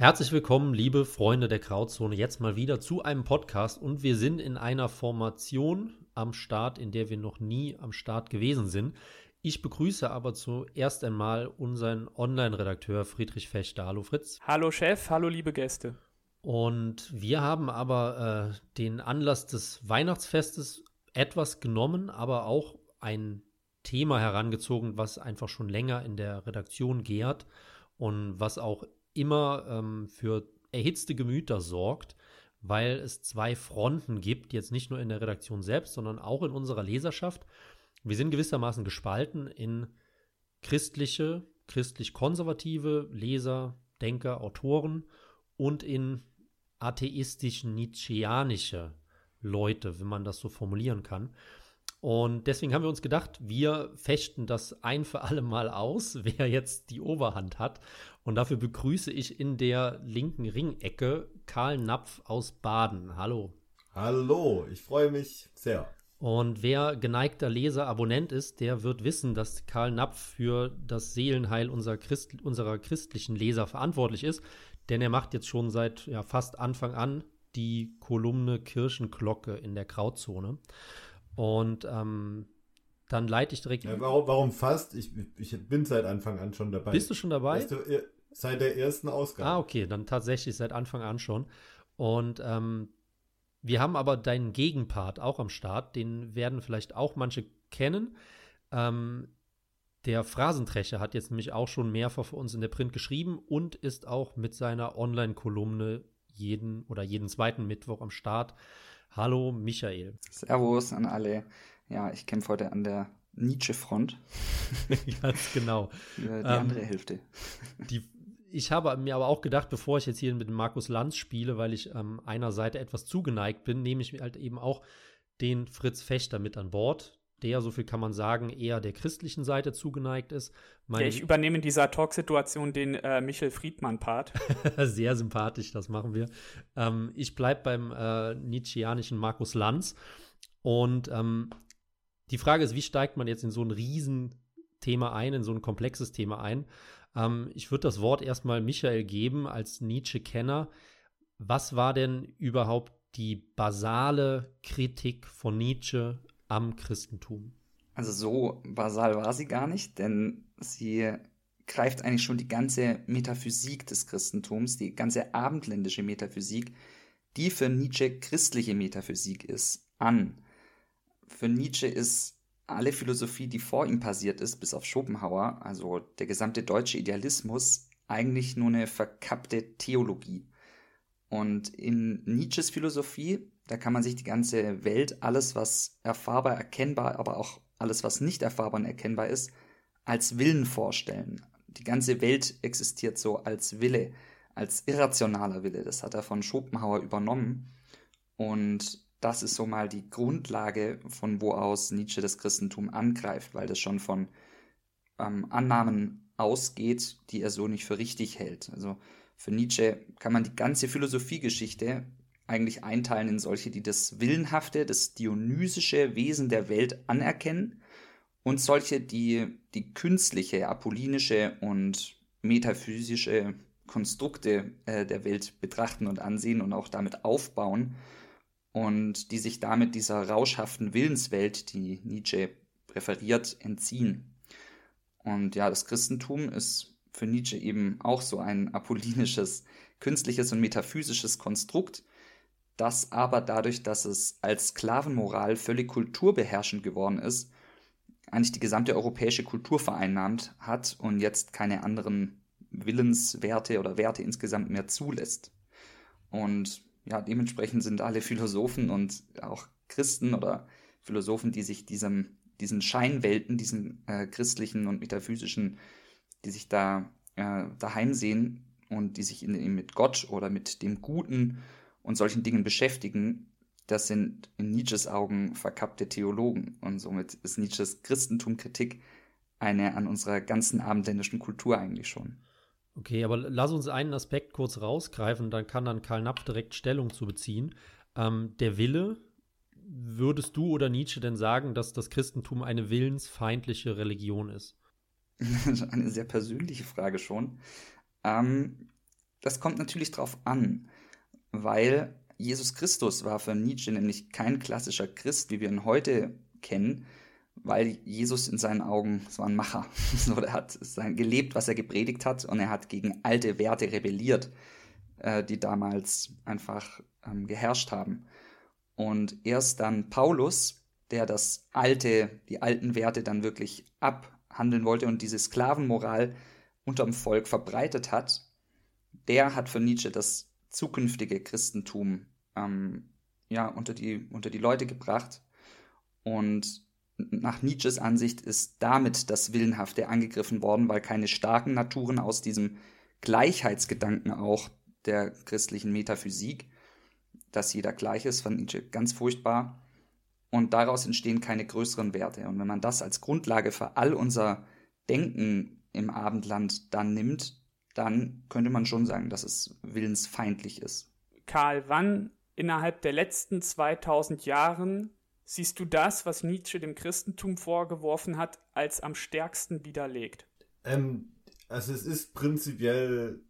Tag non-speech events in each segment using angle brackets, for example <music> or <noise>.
Herzlich willkommen, liebe Freunde der Grauzone, jetzt mal wieder zu einem Podcast und wir sind in einer Formation am Start, in der wir noch nie am Start gewesen sind. Ich begrüße aber zuerst einmal unseren Online-Redakteur Friedrich Fechter. Hallo Fritz. Hallo Chef, hallo liebe Gäste. Und wir haben aber äh, den Anlass des Weihnachtsfestes etwas genommen, aber auch ein Thema herangezogen, was einfach schon länger in der Redaktion gärt und was auch immer ähm, für erhitzte Gemüter sorgt, weil es zwei Fronten gibt, jetzt nicht nur in der Redaktion selbst, sondern auch in unserer Leserschaft. Wir sind gewissermaßen gespalten in christliche, christlich-konservative Leser, Denker, Autoren und in atheistisch-nietzscheanische Leute, wenn man das so formulieren kann. Und deswegen haben wir uns gedacht, wir fechten das ein für alle Mal aus, <laughs> wer jetzt die Oberhand hat. Und dafür begrüße ich in der linken Ringecke Karl Napf aus Baden. Hallo. Hallo, ich freue mich sehr. Und wer geneigter Leser, Abonnent ist, der wird wissen, dass Karl Napf für das Seelenheil unserer, Christ unserer christlichen Leser verantwortlich ist. Denn er macht jetzt schon seit ja, fast Anfang an die Kolumne Kirchenglocke in der Grauzone. Und ähm, dann leite ich direkt. Ja, warum, warum fast? Ich, ich bin seit Anfang an schon dabei. Bist du schon dabei? Weißt du, seit der ersten Ausgabe. Ah, okay, dann tatsächlich seit Anfang an schon. Und ähm, wir haben aber deinen Gegenpart auch am Start, den werden vielleicht auch manche kennen. Ähm, der Phrasentrecher hat jetzt nämlich auch schon mehrfach für uns in der Print geschrieben und ist auch mit seiner Online-Kolumne jeden oder jeden zweiten Mittwoch am Start. Hallo Michael. Servus an alle. Ja, ich kämpfe heute an der Nietzsche-Front. <laughs> Ganz genau. die ähm, andere Hälfte. Die ich habe mir aber auch gedacht, bevor ich jetzt hier mit Markus Lanz spiele, weil ich ähm, einer Seite etwas zugeneigt bin, nehme ich mir halt eben auch den Fritz Fechter mit an Bord, der, so viel kann man sagen, eher der christlichen Seite zugeneigt ist. Meine ja, ich übernehme in dieser Talksituation den äh, Michel Friedmann-Part. <laughs> Sehr sympathisch, das machen wir. Ähm, ich bleibe beim äh, Nietzscheanischen Markus Lanz. Und ähm, die Frage ist, wie steigt man jetzt in so ein Riesenthema ein, in so ein komplexes Thema ein? Ähm, ich würde das Wort erstmal Michael geben als Nietzsche-Kenner. Was war denn überhaupt die basale Kritik von Nietzsche am Christentum? Also so basal war sie gar nicht, denn sie greift eigentlich schon die ganze Metaphysik des Christentums, die ganze abendländische Metaphysik, die für Nietzsche christliche Metaphysik ist, an. Für Nietzsche ist alle Philosophie, die vor ihm passiert ist, bis auf Schopenhauer, also der gesamte deutsche Idealismus, eigentlich nur eine verkappte Theologie. Und in Nietzsches Philosophie, da kann man sich die ganze Welt, alles was erfahrbar, erkennbar, aber auch alles was nicht erfahrbar und erkennbar ist, als Willen vorstellen. Die ganze Welt existiert so als Wille, als irrationaler Wille. Das hat er von Schopenhauer übernommen. Und das ist so mal die Grundlage, von wo aus Nietzsche das Christentum angreift, weil das schon von ähm, Annahmen ausgeht, die er so nicht für richtig hält. Also für Nietzsche kann man die ganze Philosophiegeschichte eigentlich einteilen in solche, die das willenhafte, das dionysische Wesen der Welt anerkennen und solche, die die künstliche, apollinische und metaphysische Konstrukte äh, der Welt betrachten und ansehen und auch damit aufbauen und die sich damit dieser rauschhaften Willenswelt, die Nietzsche präferiert, entziehen. Und ja, das Christentum ist für Nietzsche eben auch so ein apollinisches, künstliches und metaphysisches Konstrukt, das aber dadurch, dass es als Sklavenmoral völlig kulturbeherrschend geworden ist, eigentlich die gesamte europäische Kultur vereinnahmt hat und jetzt keine anderen Willenswerte oder Werte insgesamt mehr zulässt. Und ja, dementsprechend sind alle Philosophen und auch Christen oder Philosophen, die sich diesem, diesen Scheinwelten, diesen äh, christlichen und metaphysischen, die sich da äh, daheim sehen und die sich in, mit Gott oder mit dem Guten und solchen Dingen beschäftigen, das sind in Nietzsches Augen verkappte Theologen. Und somit ist Nietzsches Christentumkritik eine an unserer ganzen abendländischen Kultur eigentlich schon. Okay, aber lass uns einen Aspekt kurz rausgreifen, dann kann dann Karl Napf direkt Stellung zu beziehen. Ähm, der Wille, würdest du oder Nietzsche denn sagen, dass das Christentum eine willensfeindliche Religion ist? <laughs> eine sehr persönliche Frage schon. Ähm, das kommt natürlich drauf an, weil Jesus Christus war für Nietzsche nämlich kein klassischer Christ, wie wir ihn heute kennen, weil Jesus in seinen Augen, so ein Macher, <laughs> so, er hat gelebt, was er gepredigt hat und er hat gegen alte Werte rebelliert, äh, die damals einfach ähm, geherrscht haben. Und erst dann Paulus, der das alte, die alten Werte dann wirklich abhandeln wollte und diese Sklavenmoral unterm Volk verbreitet hat, der hat für Nietzsche das zukünftige Christentum ähm, ja, unter, die, unter die Leute gebracht. Und nach Nietzsches Ansicht ist damit das Willenhafte angegriffen worden, weil keine starken Naturen aus diesem Gleichheitsgedanken auch der christlichen Metaphysik, dass jeder gleich ist, fand Nietzsche ganz furchtbar. Und daraus entstehen keine größeren Werte. Und wenn man das als Grundlage für all unser Denken im Abendland dann nimmt, dann könnte man schon sagen, dass es willensfeindlich ist. Karl, wann innerhalb der letzten 2000 Jahren siehst du das, was Nietzsche dem Christentum vorgeworfen hat, als am stärksten widerlegt? Ähm, also es ist prinzipiell,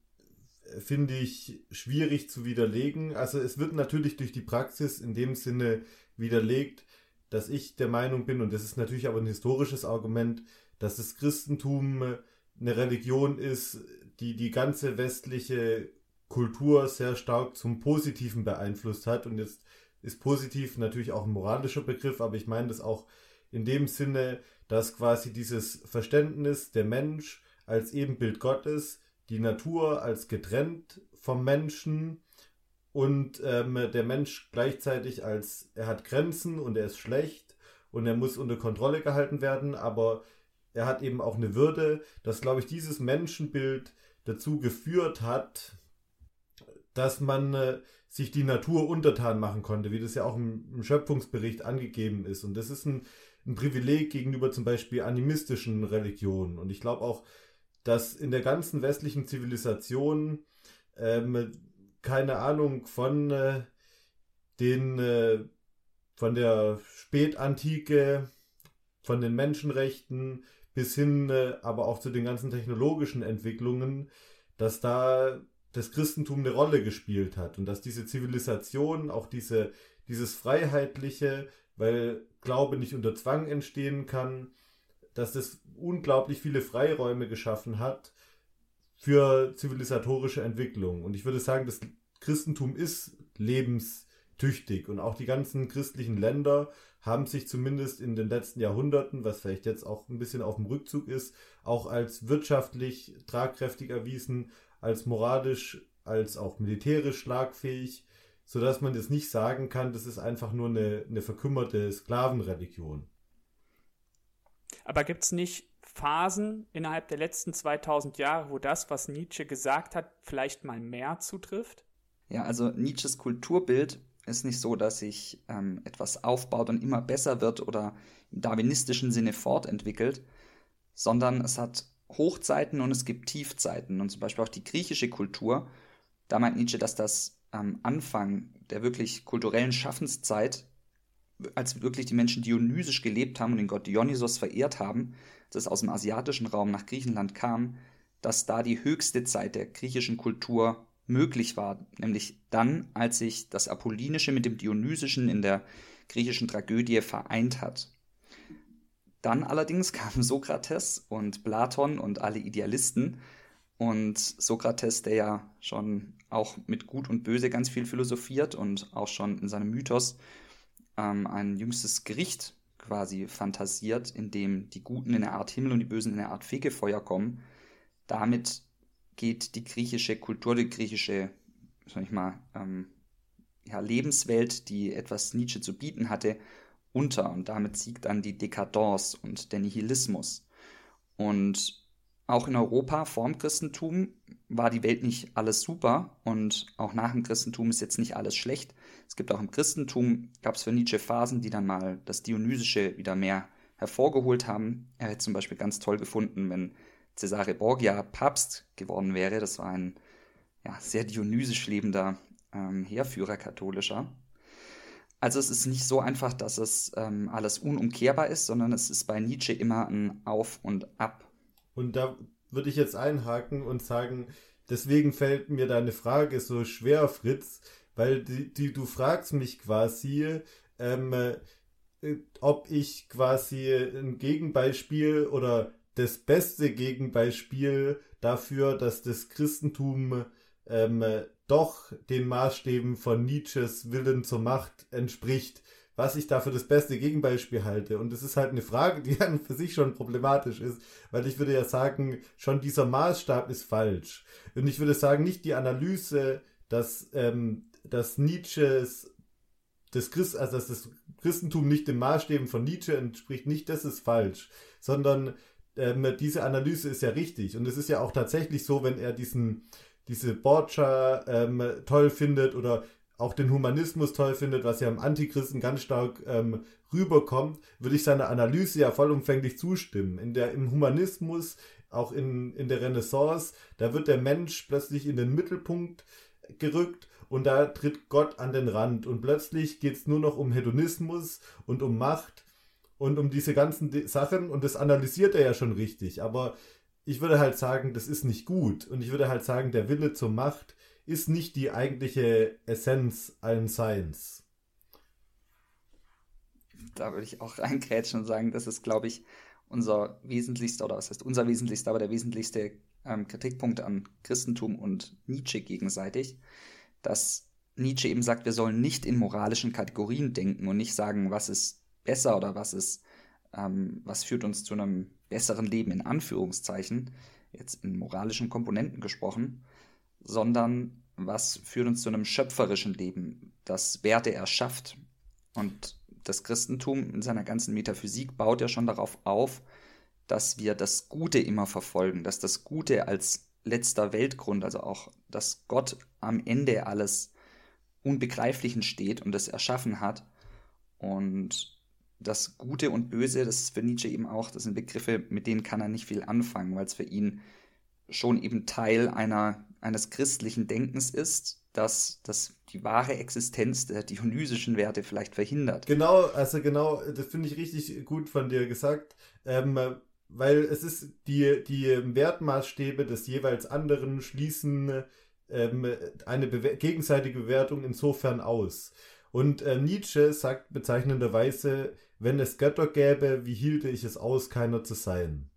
finde ich, schwierig zu widerlegen. Also es wird natürlich durch die Praxis in dem Sinne widerlegt, dass ich der Meinung bin, und das ist natürlich aber ein historisches Argument, dass das Christentum eine Religion ist, die die ganze westliche Kultur sehr stark zum Positiven beeinflusst hat und jetzt ist positiv natürlich auch ein moralischer Begriff, aber ich meine das auch in dem Sinne, dass quasi dieses Verständnis der Mensch als Ebenbild Gottes, die Natur als getrennt vom Menschen und ähm, der Mensch gleichzeitig als er hat Grenzen und er ist schlecht und er muss unter Kontrolle gehalten werden, aber er hat eben auch eine Würde, dass glaube ich dieses Menschenbild dazu geführt hat, dass man äh, sich die Natur untertan machen konnte, wie das ja auch im, Schöpfungsbericht angegeben ist. Und das ist ein, ein Privileg gegenüber zum Beispiel animistischen Religionen. Und ich glaube auch, dass in der ganzen westlichen Zivilisation ähm, keine Ahnung von äh, den äh, von der Spätantike, von den Menschenrechten bis hin äh, aber auch zu den ganzen technologischen Entwicklungen, dass da das Christentum eine Rolle gespielt hat und dass diese Zivilisation, auch diese, dieses Freiheitliche, weil Glaube nicht unter Zwang entstehen kann, dass das unglaublich viele Freiräume geschaffen hat für zivilisatorische Entwicklung. Und ich würde sagen, das Christentum ist lebenstüchtig und auch die ganzen christlichen Länder haben sich zumindest in den letzten Jahrhunderten, was vielleicht jetzt auch ein bisschen auf dem Rückzug ist, auch als wirtschaftlich tragkräftig erwiesen, als moralisch, als auch militärisch schlagfähig, sodass man das nicht sagen kann, das ist einfach nur eine, eine verkümmerte Sklavenreligion. Aber gibt es nicht Phasen innerhalb der letzten 2000 Jahre, wo das, was Nietzsche gesagt hat, vielleicht mal mehr zutrifft? Ja, also Nietzsches Kulturbild ist nicht so, dass sich ähm, etwas aufbaut und immer besser wird oder im darwinistischen Sinne fortentwickelt, sondern es hat Hochzeiten und es gibt Tiefzeiten. Und zum Beispiel auch die griechische Kultur, da meint Nietzsche, dass das am Anfang der wirklich kulturellen Schaffenszeit, als wirklich die Menschen dionysisch gelebt haben und den Gott Dionysos verehrt haben, das aus dem asiatischen Raum nach Griechenland kam, dass da die höchste Zeit der griechischen Kultur möglich war, nämlich dann, als sich das Apollinische mit dem Dionysischen in der griechischen Tragödie vereint hat. Dann allerdings <laughs> kamen Sokrates und Platon und alle Idealisten. Und Sokrates, der ja schon auch mit Gut und Böse ganz viel philosophiert und auch schon in seinem Mythos ähm, ein jüngstes Gericht quasi fantasiert, in dem die Guten in eine Art Himmel und die Bösen in eine Art Fegefeuer kommen. Damit geht die griechische Kultur, die griechische, sag ich mal, ähm, ja, Lebenswelt, die etwas Nietzsche zu bieten hatte, unter und damit siegt dann die Dekadence und der Nihilismus. Und auch in Europa vorm Christentum war die Welt nicht alles super und auch nach dem Christentum ist jetzt nicht alles schlecht. Es gibt auch im Christentum, gab es für Nietzsche Phasen, die dann mal das Dionysische wieder mehr hervorgeholt haben. Er hätte zum Beispiel ganz toll gefunden, wenn Cesare Borgia Papst geworden wäre. Das war ein ja, sehr dionysisch lebender ähm, Heerführer katholischer. Also es ist nicht so einfach, dass es ähm, alles unumkehrbar ist, sondern es ist bei Nietzsche immer ein Auf und Ab. Und da würde ich jetzt einhaken und sagen, deswegen fällt mir deine Frage so schwer, Fritz, weil die, die du fragst mich quasi, ähm, äh, ob ich quasi ein Gegenbeispiel oder das beste Gegenbeispiel dafür, dass das Christentum ähm, doch den Maßstäben von Nietzsches Willen zur Macht entspricht, was ich dafür das beste Gegenbeispiel halte. Und es ist halt eine Frage, die an für sich schon problematisch ist, weil ich würde ja sagen, schon dieser Maßstab ist falsch. Und ich würde sagen, nicht die Analyse, dass, ähm, dass Nietzsches das Christ, also dass das Christentum nicht den Maßstäben von Nietzsche entspricht, nicht das ist falsch, sondern ähm, diese Analyse ist ja richtig. Und es ist ja auch tatsächlich so, wenn er diesen, diese Borgia ähm, toll findet oder auch den Humanismus toll findet, was ja im Antichristen ganz stark ähm, rüberkommt, würde ich seiner Analyse ja vollumfänglich zustimmen. In der, Im Humanismus, auch in, in der Renaissance, da wird der Mensch plötzlich in den Mittelpunkt gerückt und da tritt Gott an den Rand und plötzlich geht es nur noch um Hedonismus und um Macht und um diese ganzen Sachen und das analysiert er ja schon richtig, aber ich würde halt sagen, das ist nicht gut und ich würde halt sagen, der Wille zur Macht ist nicht die eigentliche Essenz allen Seins. Da würde ich auch <laughs> reingrätschen und sagen, das ist, glaube ich, unser wesentlichster, oder was heißt unser wesentlichster, aber der wesentlichste ähm, Kritikpunkt an Christentum und Nietzsche gegenseitig, dass Nietzsche eben sagt, wir sollen nicht in moralischen Kategorien denken und nicht sagen, was ist besser oder was ist, ähm, was führt uns zu einem besseren Leben in Anführungszeichen, jetzt in moralischen Komponenten gesprochen, sondern was führt uns zu einem schöpferischen Leben, das Werte erschafft. Und das Christentum in seiner ganzen Metaphysik baut ja schon darauf auf, dass wir das Gute immer verfolgen, dass das Gute als letzter Weltgrund, also auch, dass Gott am Ende alles Unbegreiflichen steht und es erschaffen hat. Und das Gute und Böse, das ist für Nietzsche eben auch, das sind Begriffe, mit denen kann er nicht viel anfangen, weil es für ihn schon eben Teil einer, eines christlichen Denkens ist, dass das die wahre Existenz der dionysischen Werte vielleicht verhindert. Genau, also genau, das finde ich richtig gut von dir gesagt, ähm, weil es ist die, die Wertmaßstäbe des jeweils anderen schließen ähm, eine Bewer gegenseitige Bewertung insofern aus. Und äh, Nietzsche sagt bezeichnenderweise, wenn es Götter gäbe, wie hielte ich es aus, keiner zu sein?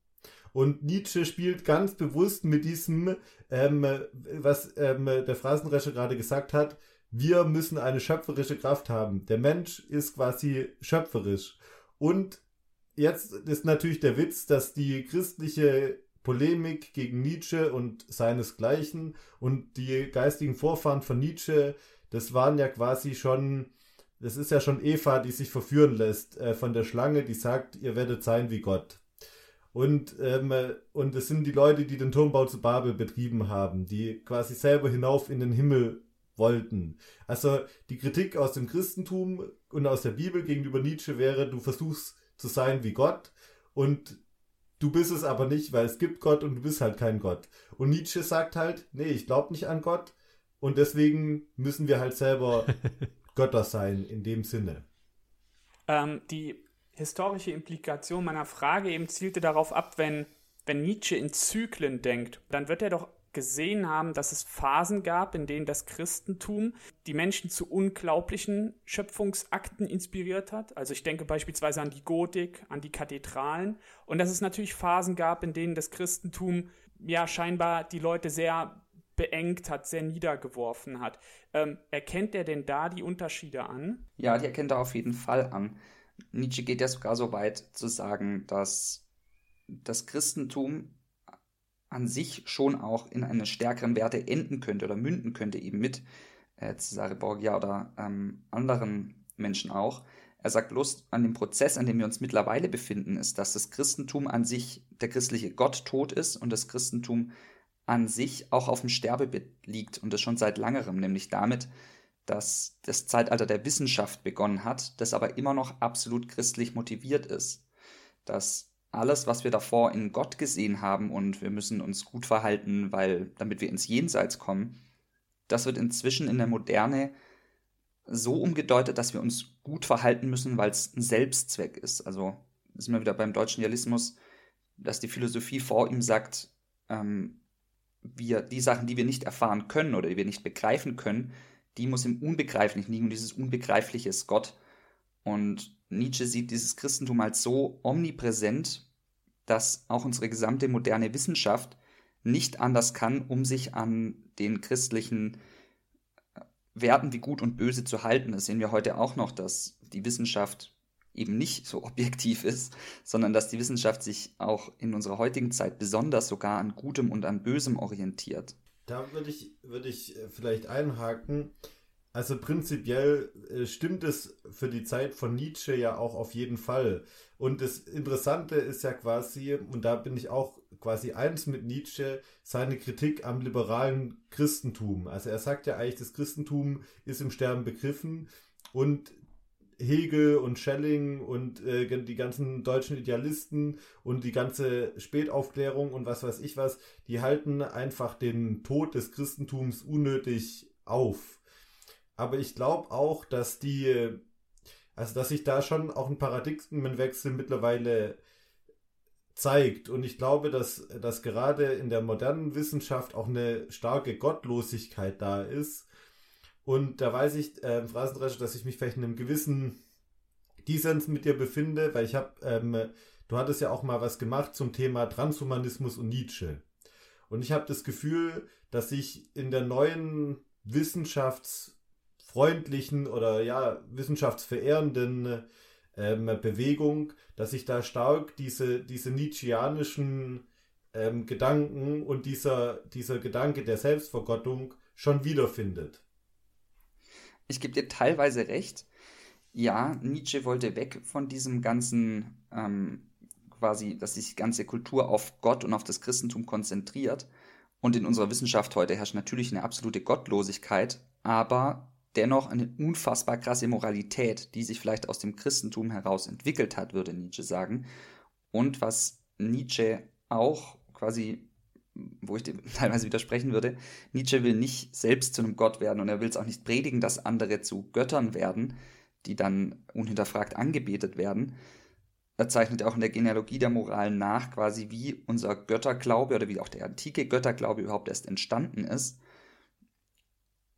Und Nietzsche spielt ganz bewusst mit diesem, ähm, was ähm, der Phrasenrescher gerade gesagt hat, wir müssen eine schöpferische Kraft haben. Der Mensch ist quasi schöpferisch. Und jetzt ist natürlich der Witz, dass die christliche Polemik gegen Nietzsche und seinesgleichen und die geistigen Vorfahren von Nietzsche, das waren ja quasi schon, das ist ja schon Eva, die sich verführen lässt äh, von der Schlange, die sagt, ihr werdet sein wie Gott. Und, ähm, und es sind die Leute, die den Turmbau zu Babel betrieben haben, die quasi selber hinauf in den Himmel wollten. Also die Kritik aus dem Christentum und aus der Bibel gegenüber Nietzsche wäre, du versuchst zu sein wie Gott und du bist es aber nicht, weil es gibt Gott und du bist halt kein Gott. Und Nietzsche sagt halt, nee, ich glaube nicht an Gott und deswegen müssen wir halt selber <laughs> Götter sein in dem Sinne. Ähm, die historische Implikation meiner Frage eben zielte darauf ab, wenn, wenn Nietzsche in Zyklen denkt, dann wird er doch gesehen haben, dass es Phasen gab, in denen das Christentum die Menschen zu unglaublichen Schöpfungsakten inspiriert hat. Also ich denke beispielsweise an die Gotik, an die Kathedralen. Und dass es natürlich Phasen gab, in denen das Christentum ja scheinbar die Leute sehr beengt hat, sehr niedergeworfen hat. Ähm, erkennt er denn da die Unterschiede an? Ja, die erkennt er auf jeden Fall an. Nietzsche geht ja sogar so weit zu sagen, dass das Christentum an sich schon auch in eine stärkeren Werte enden könnte oder münden könnte, eben mit äh, Cesare Borgia oder ähm, anderen Menschen auch. Er sagt bloß, an dem Prozess, an dem wir uns mittlerweile befinden, ist, dass das Christentum an sich, der christliche Gott tot ist und das Christentum an sich auch auf dem Sterbebett liegt und das schon seit langerem, nämlich damit, dass das Zeitalter der Wissenschaft begonnen hat, das aber immer noch absolut christlich motiviert ist. Dass alles, was wir davor in Gott gesehen haben und wir müssen uns gut verhalten, weil damit wir ins Jenseits kommen, das wird inzwischen in der Moderne so umgedeutet, dass wir uns gut verhalten müssen, weil es ein Selbstzweck ist. Also sind wir wieder beim deutschen Realismus, dass die Philosophie vor ihm sagt, ähm, wir die Sachen, die wir nicht erfahren können oder die wir nicht begreifen können, die muss im Unbegreiflichen liegen und dieses Unbegreifliche ist Gott. Und Nietzsche sieht dieses Christentum als so omnipräsent, dass auch unsere gesamte moderne Wissenschaft nicht anders kann, um sich an den christlichen äh, Werten wie Gut und Böse zu halten. Das sehen wir heute auch noch, dass die Wissenschaft eben nicht so objektiv ist, sondern dass die Wissenschaft sich auch in unserer heutigen Zeit besonders sogar an Gutem und an Bösem orientiert. Da würde ich, würde ich äh, vielleicht einhaken. Also prinzipiell äh, stimmt es für die Zeit von Nietzsche ja auch auf jeden Fall. Und das Interessante ist ja quasi, und da bin ich auch quasi eins mit Nietzsche, seine Kritik am liberalen Christentum. Also er sagt ja eigentlich, das Christentum ist im Sterben begriffen und Hegel und Schelling und äh, die ganzen deutschen Idealisten und die ganze Spätaufklärung und was weiß ich was, die halten einfach den Tod des Christentums unnötig auf. Aber ich glaube auch, dass die, also dass sich da schon auch ein Paradigmenwechsel mittlerweile zeigt. Und ich glaube, dass, dass gerade in der modernen Wissenschaft auch eine starke Gottlosigkeit da ist und da weiß ich, äh, Phrasendrescher, dass ich mich vielleicht in einem gewissen Dissens mit dir befinde, weil ich habe, ähm, du hattest ja auch mal was gemacht zum Thema Transhumanismus und Nietzsche. Und ich habe das Gefühl, dass sich in der neuen wissenschaftsfreundlichen oder ja, wissenschaftsverehrenden ähm, Bewegung, dass sich da stark diese, diese Nietzscheanischen ähm, Gedanken und dieser, dieser Gedanke der Selbstvergottung schon wiederfindet. Ich gebe dir teilweise recht. Ja, Nietzsche wollte weg von diesem ganzen, ähm, quasi, dass sich die ganze Kultur auf Gott und auf das Christentum konzentriert. Und in unserer Wissenschaft heute herrscht natürlich eine absolute Gottlosigkeit, aber dennoch eine unfassbar krasse Moralität, die sich vielleicht aus dem Christentum heraus entwickelt hat, würde Nietzsche sagen. Und was Nietzsche auch quasi wo ich dem <laughs> teilweise widersprechen würde, Nietzsche will nicht selbst zu einem Gott werden und er will es auch nicht predigen, dass andere zu Göttern werden, die dann unhinterfragt angebetet werden. Er zeichnet auch in der Genealogie der Moral nach, quasi wie unser Götterglaube oder wie auch der antike Götterglaube überhaupt erst entstanden ist,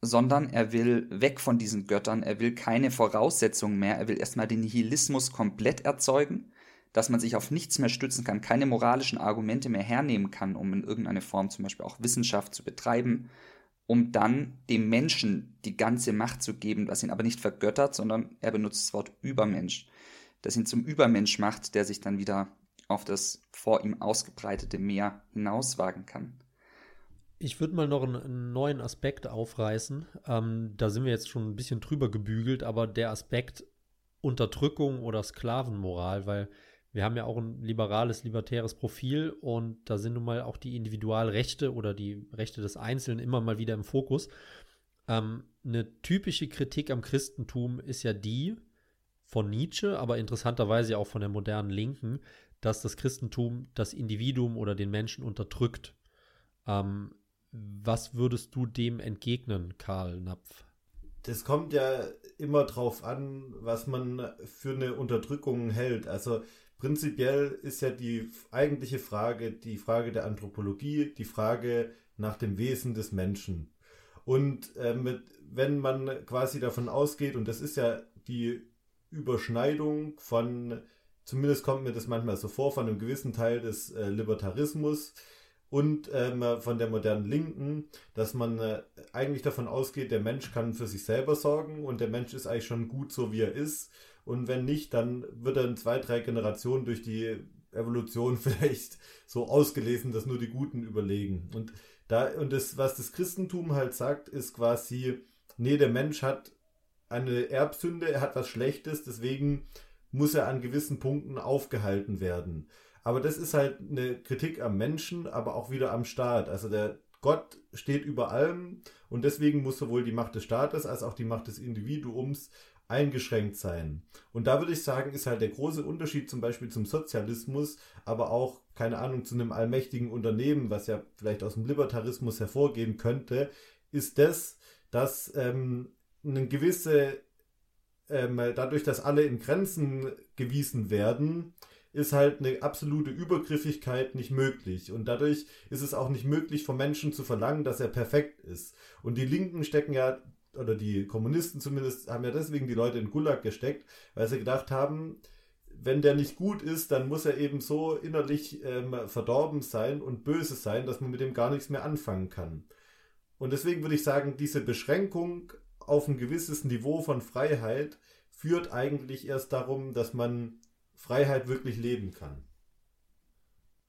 sondern er will weg von diesen Göttern, er will keine Voraussetzungen mehr, er will erstmal den Nihilismus komplett erzeugen dass man sich auf nichts mehr stützen kann, keine moralischen Argumente mehr hernehmen kann, um in irgendeine Form zum Beispiel auch Wissenschaft zu betreiben, um dann dem Menschen die ganze Macht zu geben, was ihn aber nicht vergöttert, sondern er benutzt das Wort Übermensch, das ihn zum Übermensch macht, der sich dann wieder auf das vor ihm ausgebreitete Meer hinauswagen kann. Ich würde mal noch einen, neuen Aspekt aufreißen. Ähm, da sind wir jetzt schon ein bisschen drüber gebügelt, aber der Aspekt Unterdrückung oder Sklavenmoral, weil wir haben ja auch ein liberales, libertäres Profil und da sind nun mal auch die Individualrechte oder die Rechte des Einzelnen immer mal wieder im Fokus. Ähm, eine typische Kritik am Christentum ist ja die von Nietzsche, aber interessanterweise auch von der modernen Linken, dass das Christentum das Individuum oder den Menschen unterdrückt. Ähm, was würdest du dem entgegnen, Karl Napf? Das kommt ja immer drauf an, was man für eine Unterdrückung hält. Also Prinzipiell ist ja die eigentliche Frage die Frage der Anthropologie, die Frage nach dem Wesen des Menschen. Und äh, mit, wenn man quasi davon ausgeht, und das ist ja die Überschneidung von, zumindest kommt mir das manchmal so vor, von einem gewissen Teil des äh, Libertarismus und ähm, von der modernen Linken, dass man äh, eigentlich davon ausgeht, der Mensch kann für sich selber sorgen und der Mensch ist eigentlich schon gut so, wie er ist und wenn nicht, dann wird er in zwei, drei Generationen durch die Evolution <laughs> vielleicht so ausgelesen, dass nur die Guten überlegen. Und da, und das, was das Christentum halt sagt, ist quasi, nee, der Mensch hat eine Erbsünde, er hat was Schlechtes, deswegen muss er an gewissen Punkten aufgehalten werden. Aber das ist halt eine Kritik am Menschen, aber auch wieder am Staat. Also der Gott steht über allem und deswegen muss sowohl die Macht des Staates als auch die Macht des Individuums eingeschränkt sein. Und da würde ich sagen, ist halt der große Unterschied zum Beispiel zum Sozialismus, aber auch, keine Ahnung, zu einem allmächtigen Unternehmen, was ja vielleicht aus dem Libertarismus hervorgehen könnte, ist das, dass ähm, eine gewisse, ähm, dadurch, dass alle in Grenzen gewiesen werden, ist halt eine absolute Übergriffigkeit nicht möglich. Und dadurch ist es auch nicht möglich, vom Menschen zu verlangen, dass er perfekt ist. Und die Linken stecken ja, oder die Kommunisten zumindest, haben ja deswegen die Leute in Gulag gesteckt, weil sie gedacht haben, wenn der nicht gut ist, dann muss er eben so innerlich ähm, verdorben sein und böse sein, dass man mit dem gar nichts mehr anfangen kann. Und deswegen würde ich sagen, diese Beschränkung auf ein gewisses Niveau von Freiheit führt eigentlich erst darum, dass man Freiheit wirklich leben kann.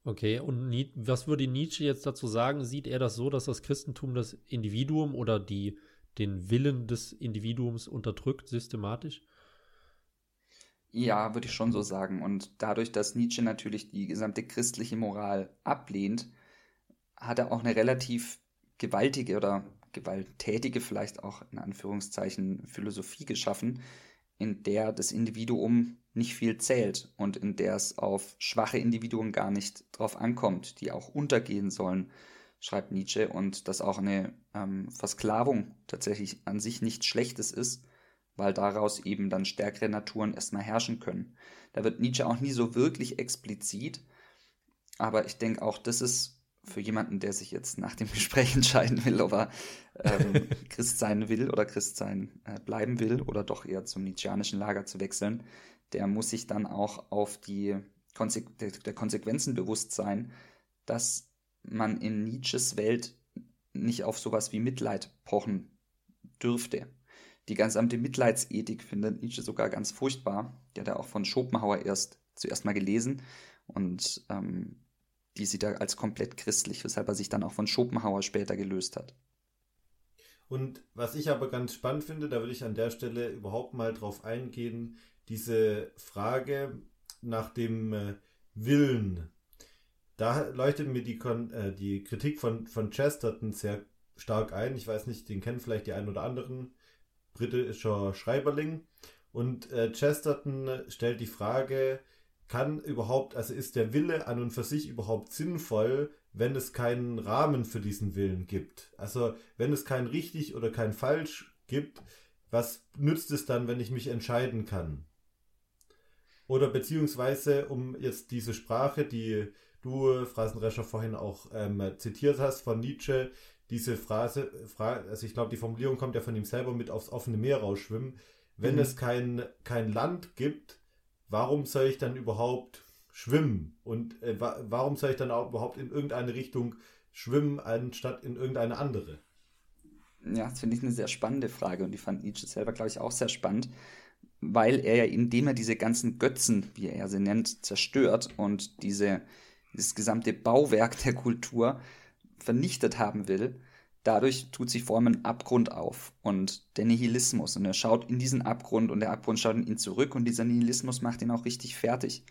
Okay, und was würde Nietzsche jetzt dazu sagen? Sieht er das so, dass das Christentum das Individuum oder die, den Willen des Individuums unterdrückt, systematisch? Ja, würde ich schon so sagen. Und dadurch, dass Nietzsche natürlich die gesamte christliche Moral ablehnt, hat er auch eine relativ gewaltige oder gewalttätige vielleicht auch in Anführungszeichen Philosophie geschaffen, in der das Individuum nicht viel zählt und in der es auf schwache Individuen gar nicht drauf ankommt, die auch untergehen sollen, schreibt Nietzsche, und dass auch eine ähm, Versklavung tatsächlich an sich nichts Schlechtes ist, weil daraus eben dann stärkere Naturen erstmal herrschen können. Da wird Nietzsche auch nie so wirklich explizit, aber ich denke auch, das ist für jemanden, der sich jetzt nach dem <laughs> Gespräch entscheiden will, ob er ähm, <laughs> Christ sein will oder Christ sein äh, bleiben will oder doch eher zum nietzscheanischen Lager zu wechseln, der muss sich dann auch auf die Konse der, der Konsequenzen bewusst sein, dass man in Nietzsches Welt nicht auf sowas wie Mitleid pochen dürfte. Die gesamte Mitleidsethik findet Nietzsche sogar ganz furchtbar. Der hat ja auch von Schopenhauer erst zuerst mal gelesen und ähm, die sieht er als komplett christlich, weshalb er sich dann auch von Schopenhauer später gelöst hat. Und was ich aber ganz spannend finde, da will ich an der Stelle überhaupt mal drauf eingehen, diese Frage nach dem äh, Willen. Da leuchtet mir die, Kon äh, die Kritik von, von Chesterton sehr stark ein. Ich weiß nicht, den kennen vielleicht die einen oder anderen. Britischer Schreiberling. Und äh, Chesterton stellt die Frage, kann überhaupt, also ist der Wille an und für sich überhaupt sinnvoll, wenn es keinen Rahmen für diesen Willen gibt? Also wenn es kein richtig oder kein falsch gibt, was nützt es dann, wenn ich mich entscheiden kann? Oder beziehungsweise, um jetzt diese Sprache, die du, Phrasenrescher, vorhin auch ähm, zitiert hast von Nietzsche, diese Phrase, also ich glaube, die Formulierung kommt ja von ihm selber mit aufs offene Meer rausschwimmen. Wenn mhm. es kein, kein Land gibt, warum soll ich dann überhaupt schwimmen? Und äh, wa warum soll ich dann auch überhaupt in irgendeine Richtung schwimmen, anstatt in irgendeine andere? Ja, das finde ich eine sehr spannende Frage und die fand Nietzsche selber, glaube ich, auch sehr spannend, weil er ja, indem er diese ganzen Götzen, wie er sie nennt, zerstört und diese, dieses gesamte Bauwerk der Kultur vernichtet haben will, dadurch tut sich vor allem ein Abgrund auf und der Nihilismus. Und er schaut in diesen Abgrund und der Abgrund schaut in ihn zurück und dieser Nihilismus macht ihn auch richtig fertig.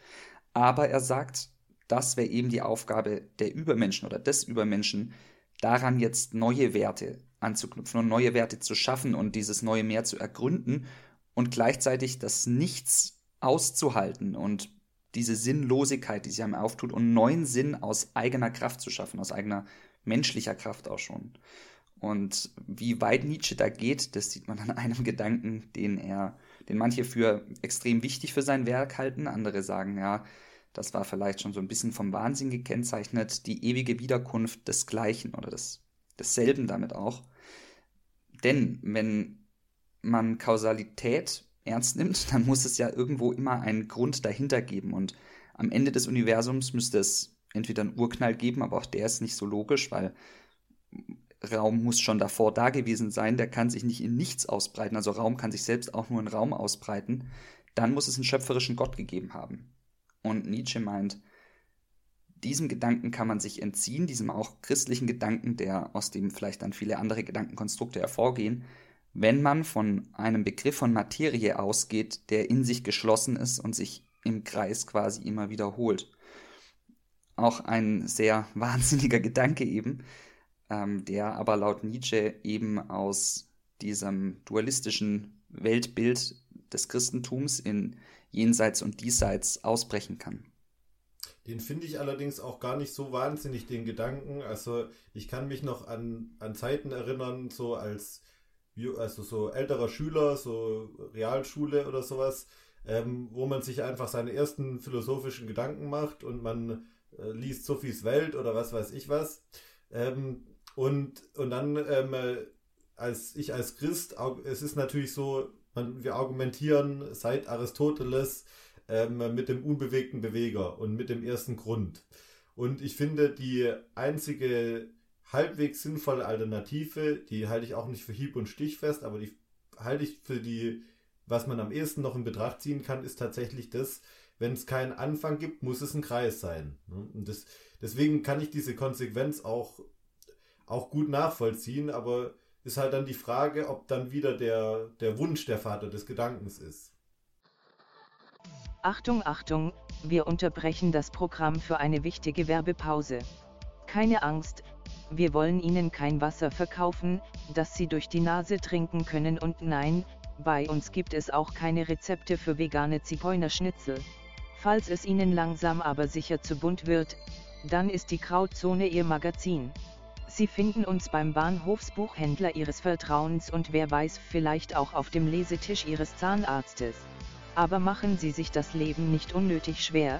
Aber er sagt, das wäre eben die Aufgabe der Übermenschen oder des Übermenschen, daran jetzt neue Werte anzuknüpfen und neue Werte zu schaffen und dieses neue Meer zu ergründen und gleichzeitig das Nichts auszuhalten und diese Sinnlosigkeit, die sich einem auftut und neuen Sinn aus eigener Kraft zu schaffen, aus eigener menschlicher Kraft auch schon. Und wie weit Nietzsche da geht, das sieht man an einem Gedanken, den er, den manche für extrem wichtig für sein Werk halten, andere sagen, ja, das war vielleicht schon so ein bisschen vom Wahnsinn gekennzeichnet, die ewige Wiederkunft des Gleichen oder des, desselben damit auch. Denn wenn man Kausalität ernst nimmt, dann muss es ja irgendwo immer einen Grund dahinter geben. Und am Ende des Universums müsste es entweder einen Urknall geben, aber auch der ist nicht so logisch, weil Raum muss schon davor da gewesen sein, der kann sich nicht in nichts ausbreiten, also Raum kann sich selbst auch nur in Raum ausbreiten, dann muss es einen schöpferischen Gott gegeben haben. Und Nietzsche meint, diesem Gedanken kann man sich entziehen, diesem auch christlichen Gedanken, der aus dem vielleicht dann viele andere Gedankenkonstrukte hervorgehen, wenn man von einem Begriff von Materie ausgeht, der in sich geschlossen ist und sich im Kreis quasi immer wiederholt. Auch ein sehr <laughs> wahnsinniger Gedanke eben, ähm, der aber laut Nietzsche eben aus diesem dualistischen Weltbild des Christentums in Jenseits und Diesseits ausbrechen kann. Den finde ich allerdings auch gar nicht so wahnsinnig, den Gedanken. Also ich kann mich noch an, an Zeiten erinnern, so als also so älterer Schüler, so Realschule oder sowas, ähm, wo man sich einfach seine ersten philosophischen Gedanken macht und man äh, liest Sophies Welt oder was weiß ich was. Ähm, und, und dann ähm, als ich als Christ, es ist natürlich so, man, wir argumentieren seit Aristoteles ähm, mit dem unbewegten Beweger und mit dem ersten Grund. Und ich finde, die einzige halbwegs sinnvolle Alternative, die halte ich auch nicht für hieb- und stichfest, aber die halte ich für die, was man am ehesten noch in Betracht ziehen kann, ist tatsächlich das, wenn es keinen Anfang gibt, muss es ein Kreis sein. Ne? Und das, deswegen kann ich diese Konsequenz auch, auch gut nachvollziehen, aber ist halt dann die Frage, ob dann wieder der, der Wunsch der Vater des Gedankens ist. Achtung, Achtung, wir unterbrechen das Programm für eine wichtige Werbepause. Keine Angst, wir wollen Ihnen kein Wasser verkaufen, das Sie durch die Nase trinken können und nein, bei uns gibt es auch keine Rezepte für vegane Zigeunerschnitzel. Falls es Ihnen langsam aber sicher zu bunt wird, dann ist die Krautzone Ihr Magazin. Sie finden uns beim Bahnhofsbuchhändler Ihres Vertrauens und wer weiß vielleicht auch auf dem Lesetisch Ihres Zahnarztes. Aber machen Sie sich das Leben nicht unnötig schwer,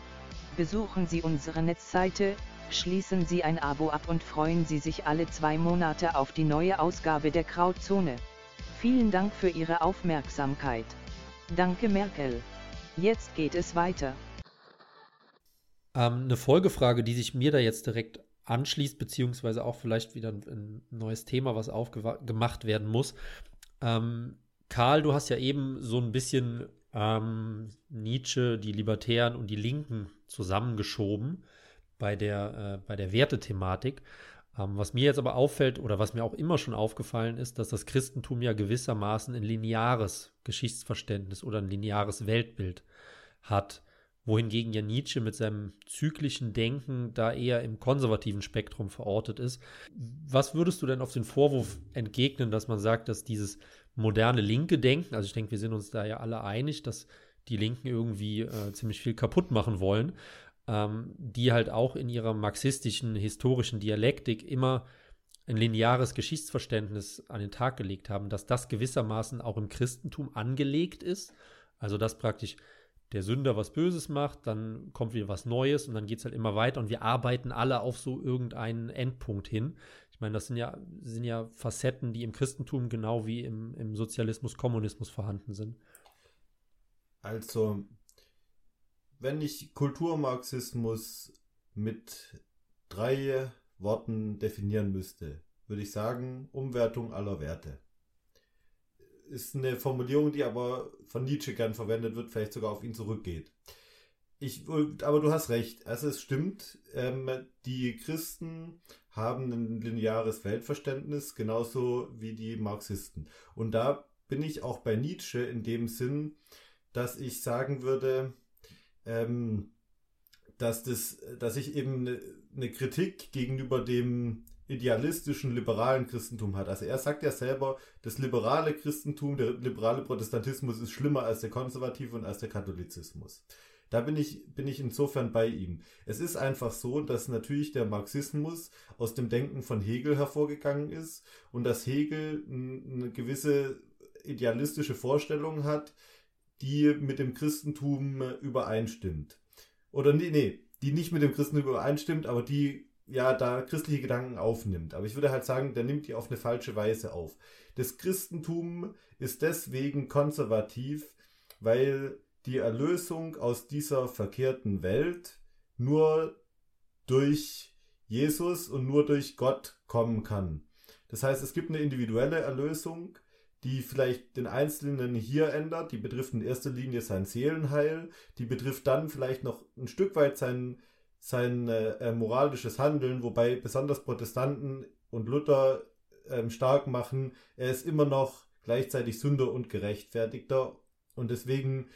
besuchen Sie unsere Netzseite, schließen Sie ein Abo ab und freuen Sie sich alle zwei Monate auf die neue Ausgabe der Krautzone. Vielen Dank für Ihre Aufmerksamkeit. Danke Merkel. Jetzt geht es weiter. Ähm, eine Folgefrage, die sich mir da jetzt direkt anschließt, beziehungsweise auch vielleicht wieder ein, ein neues Thema, was aufgemacht werden muss. Ähm, Karl, du hast ja eben so ein bisschen ähm, Nietzsche, die Libertären und die Linken zusammengeschoben bei der, äh, bei der Wertethematik. Ähm, was mir jetzt aber auffällt oder was mir auch immer schon aufgefallen ist, dass das Christentum ja gewissermaßen ein lineares Geschichtsverständnis oder ein lineares Weltbild hat wohingegen ja Nietzsche mit seinem zyklischen Denken da eher im konservativen Spektrum verortet ist. Was würdest du denn auf den Vorwurf entgegnen, dass man sagt, dass dieses moderne linke Denken, also ich denke, wir sind uns da ja alle einig, dass die Linken irgendwie äh, ziemlich viel kaputt machen wollen, ähm, die halt auch in ihrer marxistischen, historischen Dialektik immer ein lineares Geschichtsverständnis an den Tag gelegt haben, dass das gewissermaßen auch im Christentum angelegt ist, also dass praktisch der Sünder was Böses macht, dann kommt wieder was Neues und dann geht es halt immer weiter und wir arbeiten alle auf so irgendeinen Endpunkt hin. Ich meine, das sind ja, sind ja Facetten, die im Christentum genau wie im, im Sozialismus, Kommunismus vorhanden sind. Also, wenn ich Kulturmarxismus mit drei Worten definieren müsste, würde ich sagen, Umwertung aller Werte ist eine Formulierung, die aber von Nietzsche gern verwendet wird, vielleicht sogar auf ihn zurückgeht. Ich, aber du hast recht. Also es stimmt, ähm, die Christen haben ein lineares Weltverständnis, genauso wie die Marxisten. Und da bin ich auch bei Nietzsche in dem Sinn, dass ich sagen würde, ähm, dass, das, dass ich eben eine, eine Kritik gegenüber dem idealistischen liberalen Christentum hat. Also er sagt ja selber, das liberale Christentum, der liberale Protestantismus ist schlimmer als der konservative und als der Katholizismus. Da bin ich, bin ich insofern bei ihm. Es ist einfach so, dass natürlich der Marxismus aus dem Denken von Hegel hervorgegangen ist und dass Hegel eine gewisse idealistische Vorstellung hat, die mit dem Christentum übereinstimmt. Oder nee, nee, die nicht mit dem Christentum übereinstimmt, aber die ja, da christliche Gedanken aufnimmt. Aber ich würde halt sagen, der nimmt die auf eine falsche Weise auf. Das Christentum ist deswegen konservativ, weil die Erlösung aus dieser verkehrten Welt nur durch Jesus und nur durch Gott kommen kann. Das heißt, es gibt eine individuelle Erlösung, die vielleicht den Einzelnen hier ändert, die betrifft in erster Linie sein Seelenheil, die betrifft dann vielleicht noch ein Stück weit sein sein äh, moralisches Handeln, wobei besonders Protestanten und Luther ähm, stark machen, er ist immer noch gleichzeitig Sünder und Gerechtfertigter. Und deswegen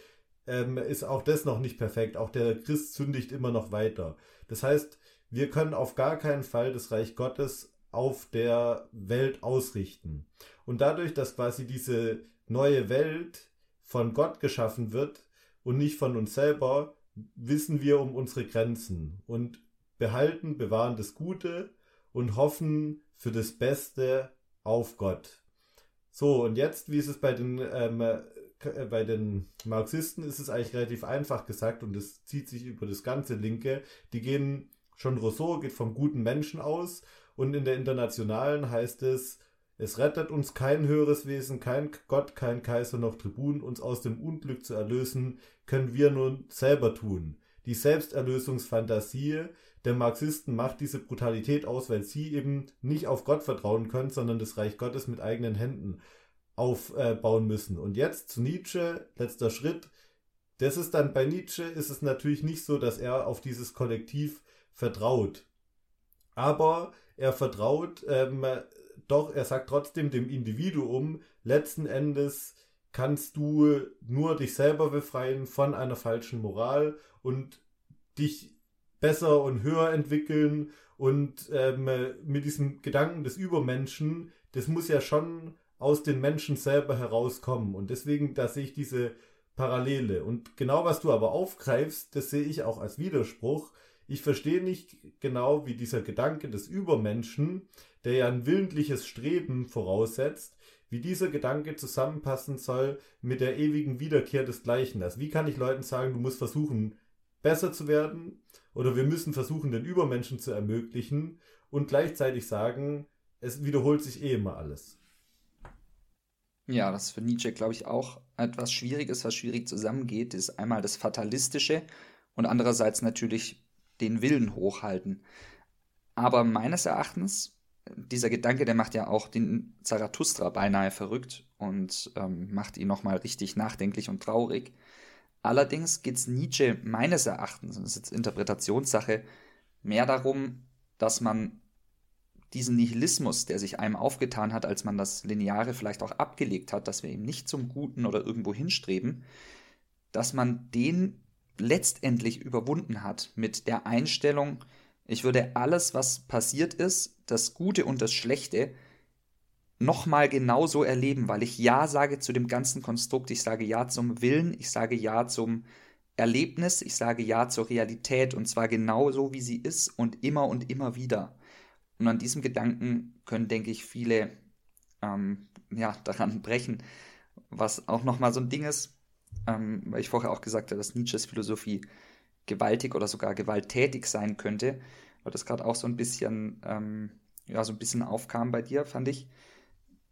ähm, ist auch das noch nicht perfekt. Auch der Christ sündigt immer noch weiter. Das heißt, wir können auf gar keinen Fall das Reich Gottes auf der Welt ausrichten. Und dadurch, dass quasi diese neue Welt von Gott geschaffen wird und nicht von uns selber, wissen wir um unsere Grenzen und behalten, bewahren das Gute und hoffen für das Beste auf Gott. So, und jetzt, wie ist es bei den, ähm, äh, bei den Marxisten, ist es eigentlich relativ einfach gesagt und es zieht sich über das ganze Linke. Die gehen, schon Rousseau geht vom guten Menschen aus und in der Internationalen heißt es, es rettet uns kein höheres Wesen, kein Gott, kein Kaiser noch Tribun, uns aus dem Unglück zu erlösen, können wir nun selber tun. Die Selbsterlösungsfantasie der Marxisten macht diese Brutalität aus, weil sie eben nicht auf Gott vertrauen können, sondern das Reich Gottes mit eigenen Händen aufbauen müssen. Und jetzt zu Nietzsche, letzter Schritt. Das ist dann bei Nietzsche ist es natürlich nicht so, dass er auf dieses Kollektiv vertraut. Aber er vertraut ähm, doch, er sagt trotzdem dem Individuum, letzten Endes kannst du nur dich selber befreien von einer falschen Moral und dich besser und höher entwickeln und ähm, mit diesem Gedanken des Übermenschen, das muss ja schon aus den Menschen selber herauskommen und deswegen, da sehe ich diese Parallele und genau was du aber aufgreifst, das sehe ich auch als Widerspruch. Ich verstehe nicht genau, wie dieser Gedanke des Übermenschen, der ja ein willentliches Streben voraussetzt, wie dieser Gedanke zusammenpassen soll mit der ewigen Wiederkehr des Gleichen. Also wie kann ich Leuten sagen, du musst versuchen, besser zu werden oder wir müssen versuchen, den Übermenschen zu ermöglichen und gleichzeitig sagen, es wiederholt sich eh immer alles. Ja, das ist für Nietzsche, glaube ich, auch etwas Schwieriges, was schwierig zusammengeht, ist einmal das Fatalistische und andererseits natürlich den Willen hochhalten. Aber meines Erachtens dieser Gedanke, der macht ja auch den Zarathustra beinahe verrückt und ähm, macht ihn nochmal richtig nachdenklich und traurig. Allerdings geht es Nietzsche meines Erachtens, und das ist jetzt Interpretationssache, mehr darum, dass man diesen Nihilismus, der sich einem aufgetan hat, als man das Lineare vielleicht auch abgelegt hat, dass wir ihm nicht zum Guten oder irgendwo hinstreben, dass man den letztendlich überwunden hat mit der Einstellung, ich würde alles, was passiert ist, das Gute und das Schlechte, nochmal genauso erleben, weil ich Ja sage zu dem ganzen Konstrukt, ich sage Ja zum Willen, ich sage Ja zum Erlebnis, ich sage Ja zur Realität und zwar genauso, wie sie ist und immer und immer wieder. Und an diesem Gedanken können, denke ich, viele ähm, ja, daran brechen, was auch nochmal so ein Ding ist, ähm, weil ich vorher auch gesagt habe, dass Nietzsches Philosophie gewaltig oder sogar gewalttätig sein könnte, weil das gerade auch so ein bisschen, ähm, ja, so ein bisschen aufkam bei dir, fand ich.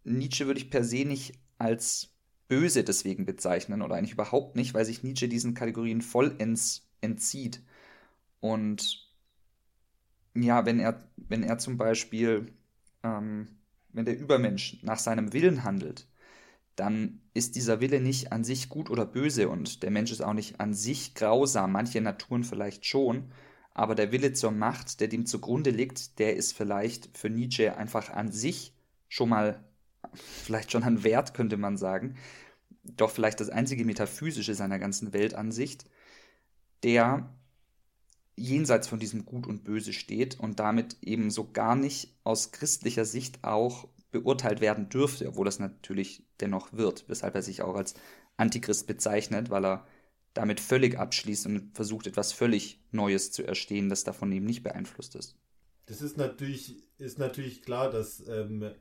Nietzsche würde ich per se nicht als böse deswegen bezeichnen oder eigentlich überhaupt nicht, weil sich Nietzsche diesen Kategorien vollends entzieht. Und ja, wenn er, wenn er zum Beispiel, ähm, wenn der Übermensch nach seinem Willen handelt, dann ist dieser Wille nicht an sich gut oder böse und der Mensch ist auch nicht an sich grausam, manche Naturen vielleicht schon, aber der Wille zur Macht, der dem zugrunde liegt, der ist vielleicht für Nietzsche einfach an sich schon mal, vielleicht schon ein Wert, könnte man sagen, doch vielleicht das einzige Metaphysische seiner ganzen Weltansicht, der jenseits von diesem Gut und Böse steht und damit eben so gar nicht aus christlicher Sicht auch beurteilt werden dürfte, obwohl das natürlich dennoch wird, weshalb er sich auch als Antichrist bezeichnet, weil er damit völlig abschließt und versucht, etwas völlig Neues zu erstehen, das davon eben nicht beeinflusst ist. Das ist natürlich, ist natürlich klar, dass ähm,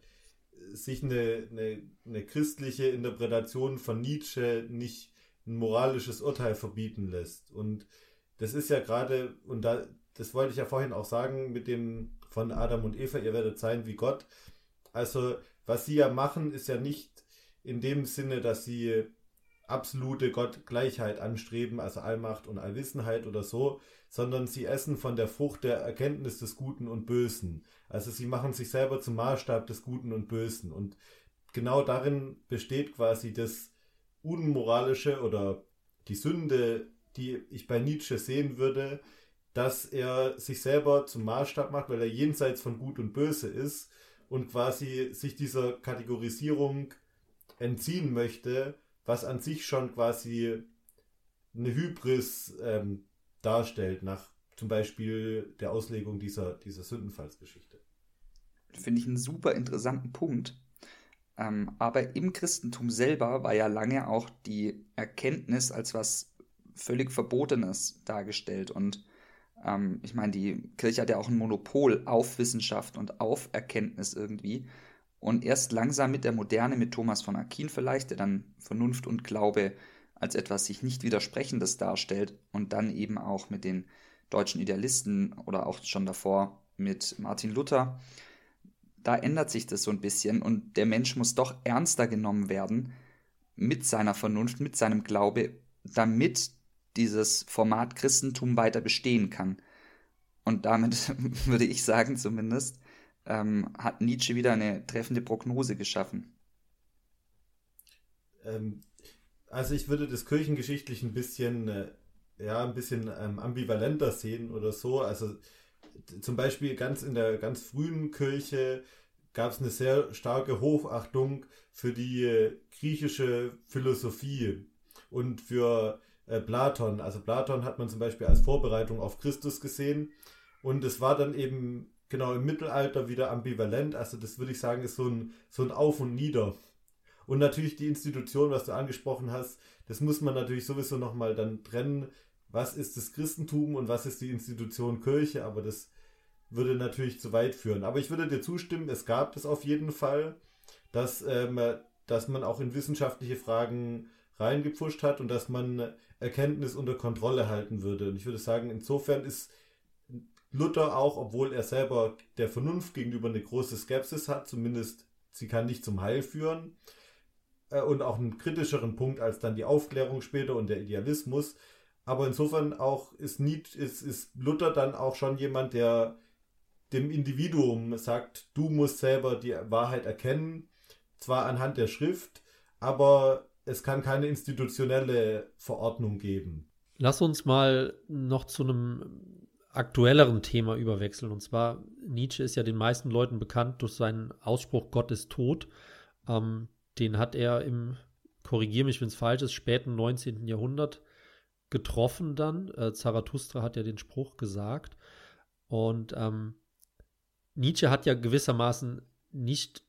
sich eine, eine, eine christliche Interpretation von Nietzsche nicht ein moralisches Urteil verbieten lässt. Und das ist ja gerade, und da, das wollte ich ja vorhin auch sagen, mit dem von Adam und Eva, ihr werdet sein wie Gott. Also, was sie ja machen, ist ja nicht in dem Sinne, dass sie absolute Gottgleichheit anstreben, also Allmacht und Allwissenheit oder so, sondern sie essen von der Frucht der Erkenntnis des Guten und Bösen. Also sie machen sich selber zum Maßstab des Guten und Bösen. Und genau darin besteht quasi das Unmoralische oder die Sünde, die ich bei Nietzsche sehen würde, dass er sich selber zum Maßstab macht, weil er jenseits von Gut und Böse ist und quasi sich dieser Kategorisierung entziehen möchte, was an sich schon quasi eine Hybris ähm, darstellt, nach zum Beispiel der Auslegung dieser, dieser Sündenfallsgeschichte. Finde ich einen super interessanten Punkt. Ähm, aber im Christentum selber war ja lange auch die Erkenntnis als was völlig Verbotenes dargestellt. Und ähm, ich meine, die Kirche hat ja auch ein Monopol auf Wissenschaft und auf Erkenntnis irgendwie. Und erst langsam mit der Moderne, mit Thomas von Aquin vielleicht, der dann Vernunft und Glaube als etwas sich nicht widersprechendes darstellt und dann eben auch mit den deutschen Idealisten oder auch schon davor mit Martin Luther, da ändert sich das so ein bisschen und der Mensch muss doch ernster genommen werden mit seiner Vernunft, mit seinem Glaube, damit dieses Format Christentum weiter bestehen kann. Und damit <laughs> würde ich sagen zumindest, ähm, hat Nietzsche wieder eine treffende Prognose geschaffen. Ähm, also ich würde das kirchengeschichtlich ein bisschen, äh, ja, ein bisschen ähm, ambivalenter sehen oder so. Also zum Beispiel ganz in der ganz frühen Kirche gab es eine sehr starke Hochachtung für die äh, griechische Philosophie und für äh, Platon. Also Platon hat man zum Beispiel als Vorbereitung auf Christus gesehen und es war dann eben genau im Mittelalter wieder ambivalent. Also das würde ich sagen ist so ein, so ein Auf und Nieder. Und natürlich die Institution, was du angesprochen hast, das muss man natürlich sowieso nochmal dann trennen. Was ist das Christentum und was ist die Institution Kirche? Aber das würde natürlich zu weit führen. Aber ich würde dir zustimmen, es gab das auf jeden Fall, dass, ähm, dass man auch in wissenschaftliche Fragen reingepfuscht hat und dass man Erkenntnis unter Kontrolle halten würde. Und ich würde sagen, insofern ist Luther auch, obwohl er selber der Vernunft gegenüber eine große Skepsis hat, zumindest sie kann nicht zum Heil führen, äh, und auch einen kritischeren Punkt als dann die Aufklärung später und der Idealismus. Aber insofern auch ist, Nietzsche, ist, ist Luther dann auch schon jemand, der dem Individuum sagt, du musst selber die Wahrheit erkennen, zwar anhand der Schrift, aber es kann keine institutionelle Verordnung geben. Lass uns mal noch zu einem aktuelleren Thema überwechseln. Und zwar, Nietzsche ist ja den meisten Leuten bekannt durch seinen Ausspruch Gott ist tot. Ähm, den hat er im, korrigiere mich, wenn es falsch ist, späten 19. Jahrhundert getroffen dann. Äh, Zarathustra hat ja den Spruch gesagt. Und ähm, Nietzsche hat ja gewissermaßen nicht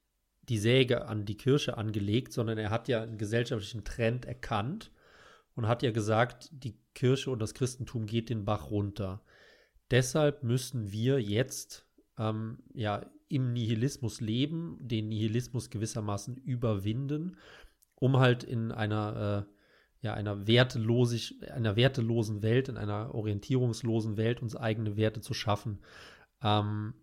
die Säge an die Kirche angelegt, sondern er hat ja einen gesellschaftlichen Trend erkannt und hat ja gesagt, die Kirche und das Christentum geht den Bach runter. Deshalb müssen wir jetzt ähm, ja im Nihilismus leben, den Nihilismus gewissermaßen überwinden, um halt in einer äh, ja, einer, wertelosig, einer wertelosen Welt, in einer orientierungslosen Welt uns eigene Werte zu schaffen. Ähm,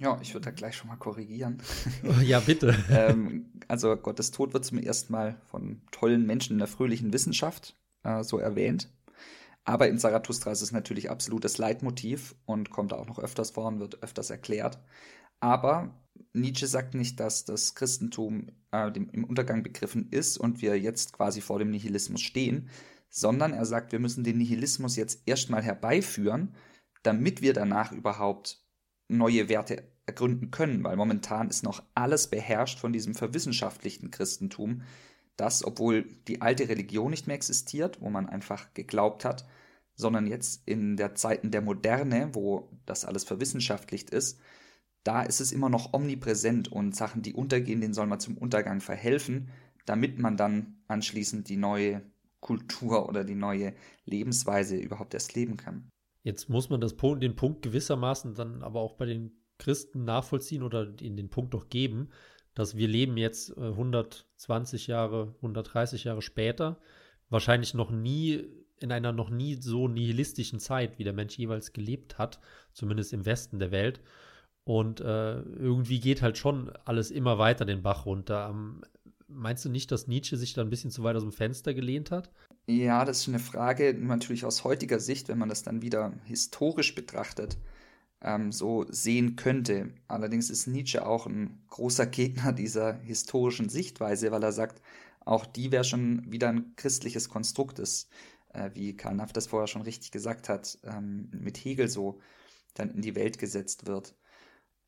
ja, ich würde da gleich schon mal korrigieren. <laughs> ja, bitte. <laughs> ähm, also Gottes Tod wird zum ersten Mal von tollen Menschen in der fröhlichen Wissenschaft äh, so erwähnt. Aber in Zarathustra ist es natürlich absolutes Leitmotiv und kommt auch noch öfters vor und wird öfters erklärt. Aber Nietzsche sagt nicht, dass das Christentum äh, dem, im Untergang begriffen ist und wir jetzt quasi vor dem Nihilismus stehen, sondern er sagt, wir müssen den Nihilismus jetzt erstmal herbeiführen, damit wir danach überhaupt neue Werte ergründen können, weil momentan ist noch alles beherrscht von diesem verwissenschaftlichten Christentum, das, obwohl die alte Religion nicht mehr existiert, wo man einfach geglaubt hat, sondern jetzt in der Zeiten der Moderne, wo das alles verwissenschaftlicht ist, da ist es immer noch omnipräsent und Sachen, die untergehen, denen soll man zum Untergang verhelfen, damit man dann anschließend die neue Kultur oder die neue Lebensweise überhaupt erst leben kann. Jetzt muss man das, den Punkt gewissermaßen dann aber auch bei den Christen nachvollziehen oder in den Punkt doch geben, dass wir leben jetzt 120 äh, Jahre, 130 Jahre später, wahrscheinlich noch nie in einer noch nie so nihilistischen Zeit, wie der Mensch jeweils gelebt hat, zumindest im Westen der Welt. Und äh, irgendwie geht halt schon alles immer weiter den Bach runter. Ähm, meinst du nicht, dass Nietzsche sich da ein bisschen zu weit aus dem Fenster gelehnt hat? Ja, das ist eine Frage, natürlich aus heutiger Sicht, wenn man das dann wieder historisch betrachtet, ähm, so sehen könnte. Allerdings ist Nietzsche auch ein großer Gegner <laughs> dieser historischen Sichtweise, weil er sagt, auch die wäre schon wieder ein christliches Konstrukt ist, äh, wie Karl Naft das vorher schon richtig gesagt hat, ähm, mit Hegel so dann in die Welt gesetzt wird.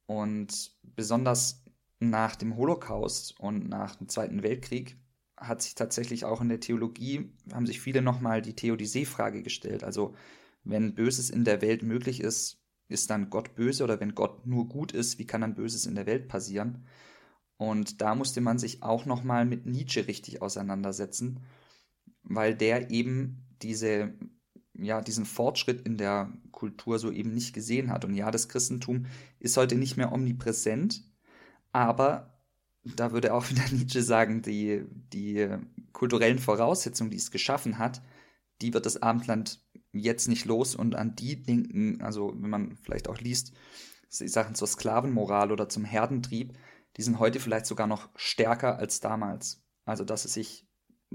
Und besonders nach dem Holocaust und nach dem Zweiten Weltkrieg hat sich tatsächlich auch in der Theologie, haben sich viele nochmal die Theodizee-Frage gestellt. Also, wenn Böses in der Welt möglich ist, ist dann Gott böse oder wenn Gott nur gut ist, wie kann dann Böses in der Welt passieren? Und da musste man sich auch nochmal mit Nietzsche richtig auseinandersetzen, weil der eben diese, ja, diesen Fortschritt in der Kultur so eben nicht gesehen hat. Und ja, das Christentum ist heute nicht mehr omnipräsent, aber da würde auch <laughs> wieder Nietzsche sagen, die, die kulturellen Voraussetzungen, die es geschaffen hat, die wird das Abendland jetzt nicht los und an die denken, also wenn man vielleicht auch liest, Sachen zur Sklavenmoral oder zum Herdentrieb, die sind heute vielleicht sogar noch stärker als damals. Also dass es sich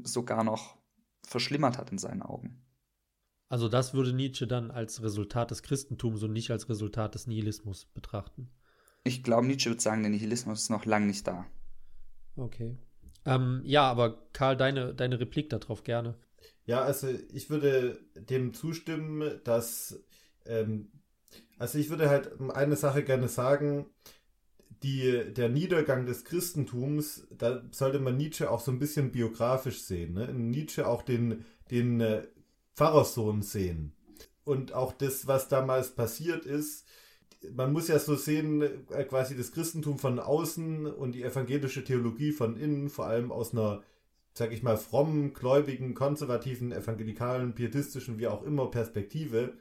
sogar noch verschlimmert hat in seinen Augen. Also das würde Nietzsche dann als Resultat des Christentums und nicht als Resultat des Nihilismus betrachten. Ich glaube, Nietzsche würde sagen, der Nihilismus ist noch lange nicht da. Okay. Ähm, ja, aber Karl, deine, deine Replik darauf gerne. Ja, also ich würde dem zustimmen, dass, ähm, also ich würde halt eine Sache gerne sagen, die, der Niedergang des Christentums, da sollte man Nietzsche auch so ein bisschen biografisch sehen. Ne? In Nietzsche auch den, den äh, Pfarrerssohn sehen. Und auch das, was damals passiert ist, man muss ja so sehen, äh, quasi das Christentum von außen und die evangelische Theologie von innen, vor allem aus einer, sag ich mal, frommen, gläubigen, konservativen, evangelikalen, pietistischen, wie auch immer Perspektive.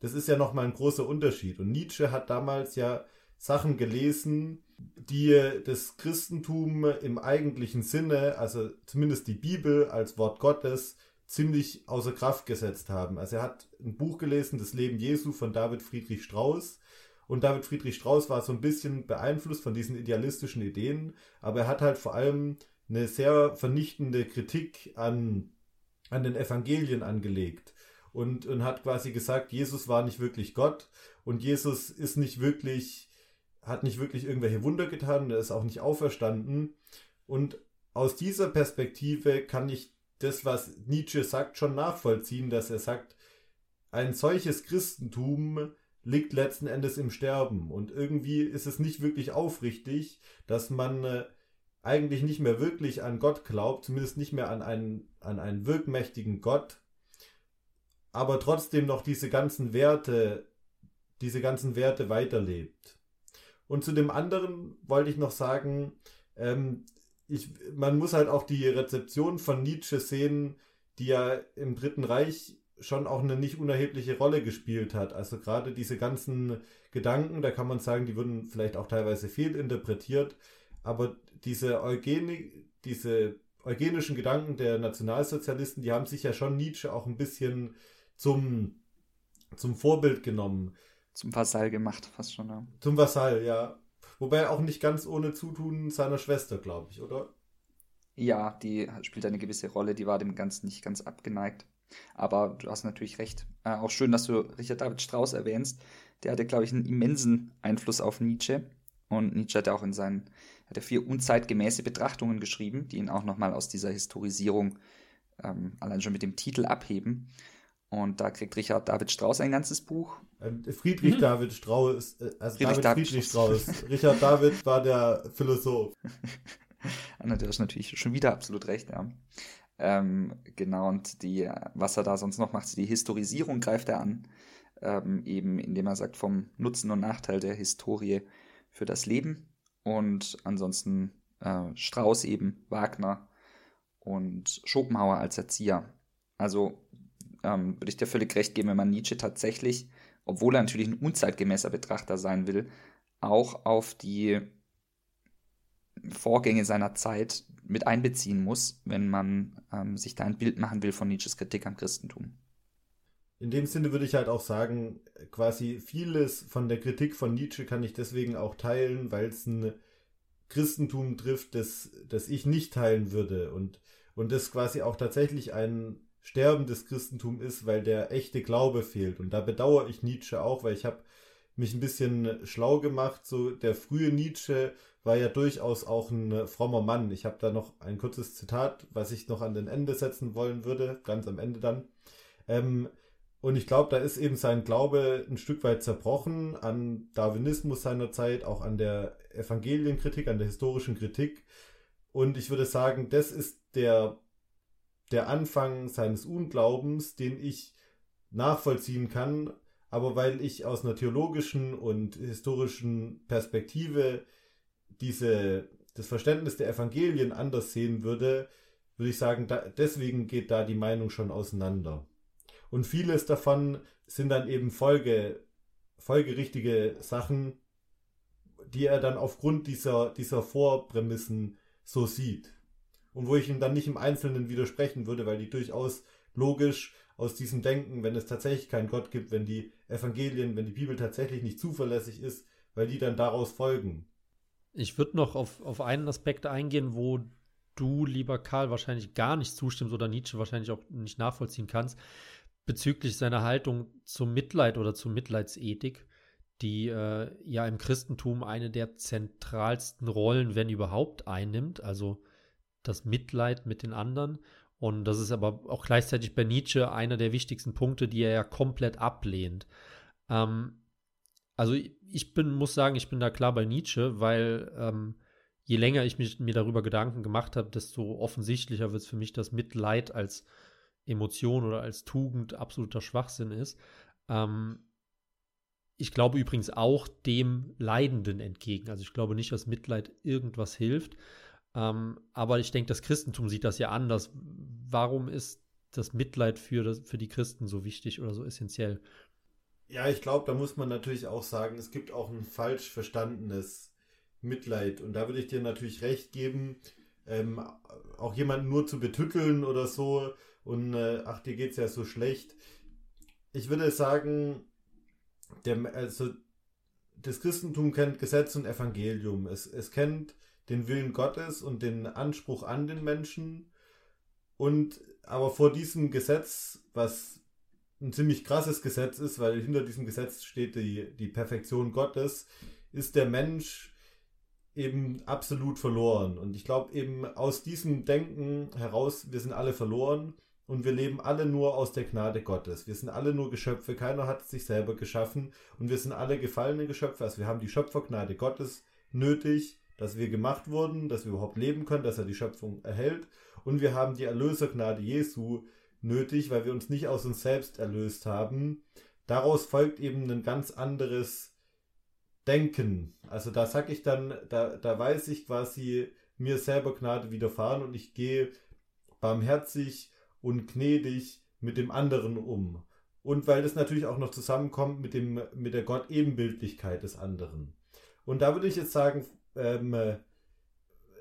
Das ist ja nochmal ein großer Unterschied. Und Nietzsche hat damals ja Sachen gelesen, die das Christentum im eigentlichen Sinne, also zumindest die Bibel als Wort Gottes, ziemlich außer Kraft gesetzt haben. Also er hat ein Buch gelesen, Das Leben Jesu von David Friedrich Strauss. Und David Friedrich Strauss war so ein bisschen beeinflusst von diesen idealistischen Ideen, aber er hat halt vor allem eine sehr vernichtende Kritik an, an den Evangelien angelegt und, und hat quasi gesagt, Jesus war nicht wirklich Gott und Jesus ist nicht wirklich hat nicht wirklich irgendwelche Wunder getan, er ist auch nicht auferstanden. Und aus dieser Perspektive kann ich das, was Nietzsche sagt, schon nachvollziehen, dass er sagt, ein solches Christentum liegt letzten Endes im Sterben. Und irgendwie ist es nicht wirklich aufrichtig, dass man äh, eigentlich nicht mehr wirklich an Gott glaubt, zumindest nicht mehr an einen, an einen wirkmächtigen Gott, aber trotzdem noch diese ganzen Werte, diese ganzen Werte weiterlebt. Und zu dem anderen wollte ich noch sagen, ähm, ich, man muss halt auch die Rezeption von Nietzsche sehen, die ja im Dritten Reich schon auch eine nicht unerhebliche Rolle gespielt hat. Also gerade diese ganzen Gedanken, da kann man sagen, die wurden vielleicht auch teilweise fehlinterpretiert, aber diese Eugenie, diese eugenischen Gedanken der Nationalsozialisten, die haben sich ja schon Nietzsche auch ein bisschen zum, zum Vorbild genommen. Zum Vasall gemacht, fast schon. Ja. Zum Vasall, ja. Wobei auch nicht ganz ohne Zutun seiner Schwester, glaube ich, oder? Ja, die spielt eine gewisse Rolle, die war dem Ganzen nicht ganz abgeneigt. Aber du hast natürlich recht. Äh, auch schön, dass du Richard David Strauss erwähnst. Der hatte, glaube ich, einen immensen Einfluss auf Nietzsche. Und Nietzsche hat auch in seinen, hat er vier unzeitgemäße Betrachtungen geschrieben, die ihn auch nochmal aus dieser Historisierung ähm, allein schon mit dem Titel abheben. Und da kriegt Richard David Strauss ein ganzes Buch. Ähm, Friedrich mhm. David Strauss, äh, also Friedrich David, David Friedrich Strauss. Richard David war der Philosoph. <laughs> Anna, du hast natürlich schon wieder absolut recht, ja. Ähm, genau, und die, was er da sonst noch macht, die Historisierung greift er an, ähm, eben indem er sagt vom Nutzen und Nachteil der Historie für das Leben. Und ansonsten äh, Strauss eben, Wagner und Schopenhauer als Erzieher. Also ähm, würde ich dir völlig recht geben, wenn man Nietzsche tatsächlich, obwohl er natürlich ein unzeitgemäßer Betrachter sein will, auch auf die Vorgänge seiner Zeit mit einbeziehen muss, wenn man ähm, sich da ein Bild machen will von Nietzsches Kritik am Christentum. In dem Sinne würde ich halt auch sagen, quasi vieles von der Kritik von Nietzsche kann ich deswegen auch teilen, weil es ein Christentum trifft, das, das ich nicht teilen würde und, und das quasi auch tatsächlich ein sterbendes Christentum ist, weil der echte Glaube fehlt. Und da bedauere ich Nietzsche auch, weil ich habe mich ein bisschen schlau gemacht. So der frühe Nietzsche war ja durchaus auch ein frommer Mann. Ich habe da noch ein kurzes Zitat, was ich noch an den Ende setzen wollen würde, ganz am Ende dann. Ähm, Und ich glaube, da ist eben sein Glaube ein Stück weit zerbrochen an Darwinismus seiner Zeit, auch an der Evangelienkritik, an der historischen Kritik. Und ich würde sagen, das ist der, der Anfang seines Unglaubens, den ich nachvollziehen kann, aber weil ich aus einer theologischen und historischen Perspektive diese, das Verständnis der Evangelien anders sehen würde, würde ich sagen, da, deswegen geht da die Meinung schon auseinander. Und vieles davon sind dann eben Folge, folgerichtige Sachen, die er dann aufgrund dieser, dieser Vorprämissen so sieht. Und wo ich ihm dann nicht im Einzelnen widersprechen würde, weil die durchaus logisch aus diesem Denken, wenn es tatsächlich keinen Gott gibt, wenn die Evangelien, wenn die Bibel tatsächlich nicht zuverlässig ist, weil die dann daraus folgen. Ich würde noch auf, auf einen Aspekt eingehen, wo du, lieber Karl, wahrscheinlich gar nicht zustimmst oder Nietzsche wahrscheinlich auch nicht nachvollziehen kannst, bezüglich seiner Haltung zum Mitleid oder zur Mitleidsethik, die äh, ja im Christentum eine der zentralsten Rollen, wenn überhaupt, einnimmt, also das Mitleid mit den anderen. Und das ist aber auch gleichzeitig bei Nietzsche einer der wichtigsten Punkte, die er ja komplett ablehnt. Ähm, also ich bin, muss sagen, ich bin da klar bei Nietzsche, weil ähm, je länger ich mich, mir darüber Gedanken gemacht habe, desto offensichtlicher wird es für mich, dass Mitleid als Emotion oder als Tugend absoluter Schwachsinn ist. Ähm, ich glaube übrigens auch dem Leidenden entgegen. Also ich glaube nicht, dass Mitleid irgendwas hilft. Ähm, aber ich denke, das Christentum sieht das ja anders. Warum ist das Mitleid für, das, für die Christen so wichtig oder so essentiell? Ja, ich glaube, da muss man natürlich auch sagen, es gibt auch ein falsch verstandenes Mitleid. Und da würde ich dir natürlich recht geben, ähm, auch jemanden nur zu betütteln oder so und äh, ach, dir geht's ja so schlecht. Ich würde sagen, der, also das Christentum kennt Gesetz und Evangelium. Es, es kennt den Willen Gottes und den Anspruch an den Menschen. Und aber vor diesem Gesetz, was ein ziemlich krasses Gesetz ist, weil hinter diesem Gesetz steht die, die Perfektion Gottes, ist der Mensch eben absolut verloren. Und ich glaube eben aus diesem Denken heraus, wir sind alle verloren und wir leben alle nur aus der Gnade Gottes. Wir sind alle nur Geschöpfe, keiner hat sich selber geschaffen und wir sind alle gefallene Geschöpfe. Also wir haben die Schöpfergnade Gottes nötig, dass wir gemacht wurden, dass wir überhaupt leben können, dass er die Schöpfung erhält und wir haben die Erlösergnade Jesu nötig, weil wir uns nicht aus uns selbst erlöst haben. Daraus folgt eben ein ganz anderes Denken. Also da sag ich dann, da, da weiß ich quasi, mir selber Gnade widerfahren und ich gehe barmherzig und gnädig mit dem anderen um. Und weil das natürlich auch noch zusammenkommt mit, dem, mit der Gott-Ebenbildlichkeit des anderen. Und da würde ich jetzt sagen, ähm,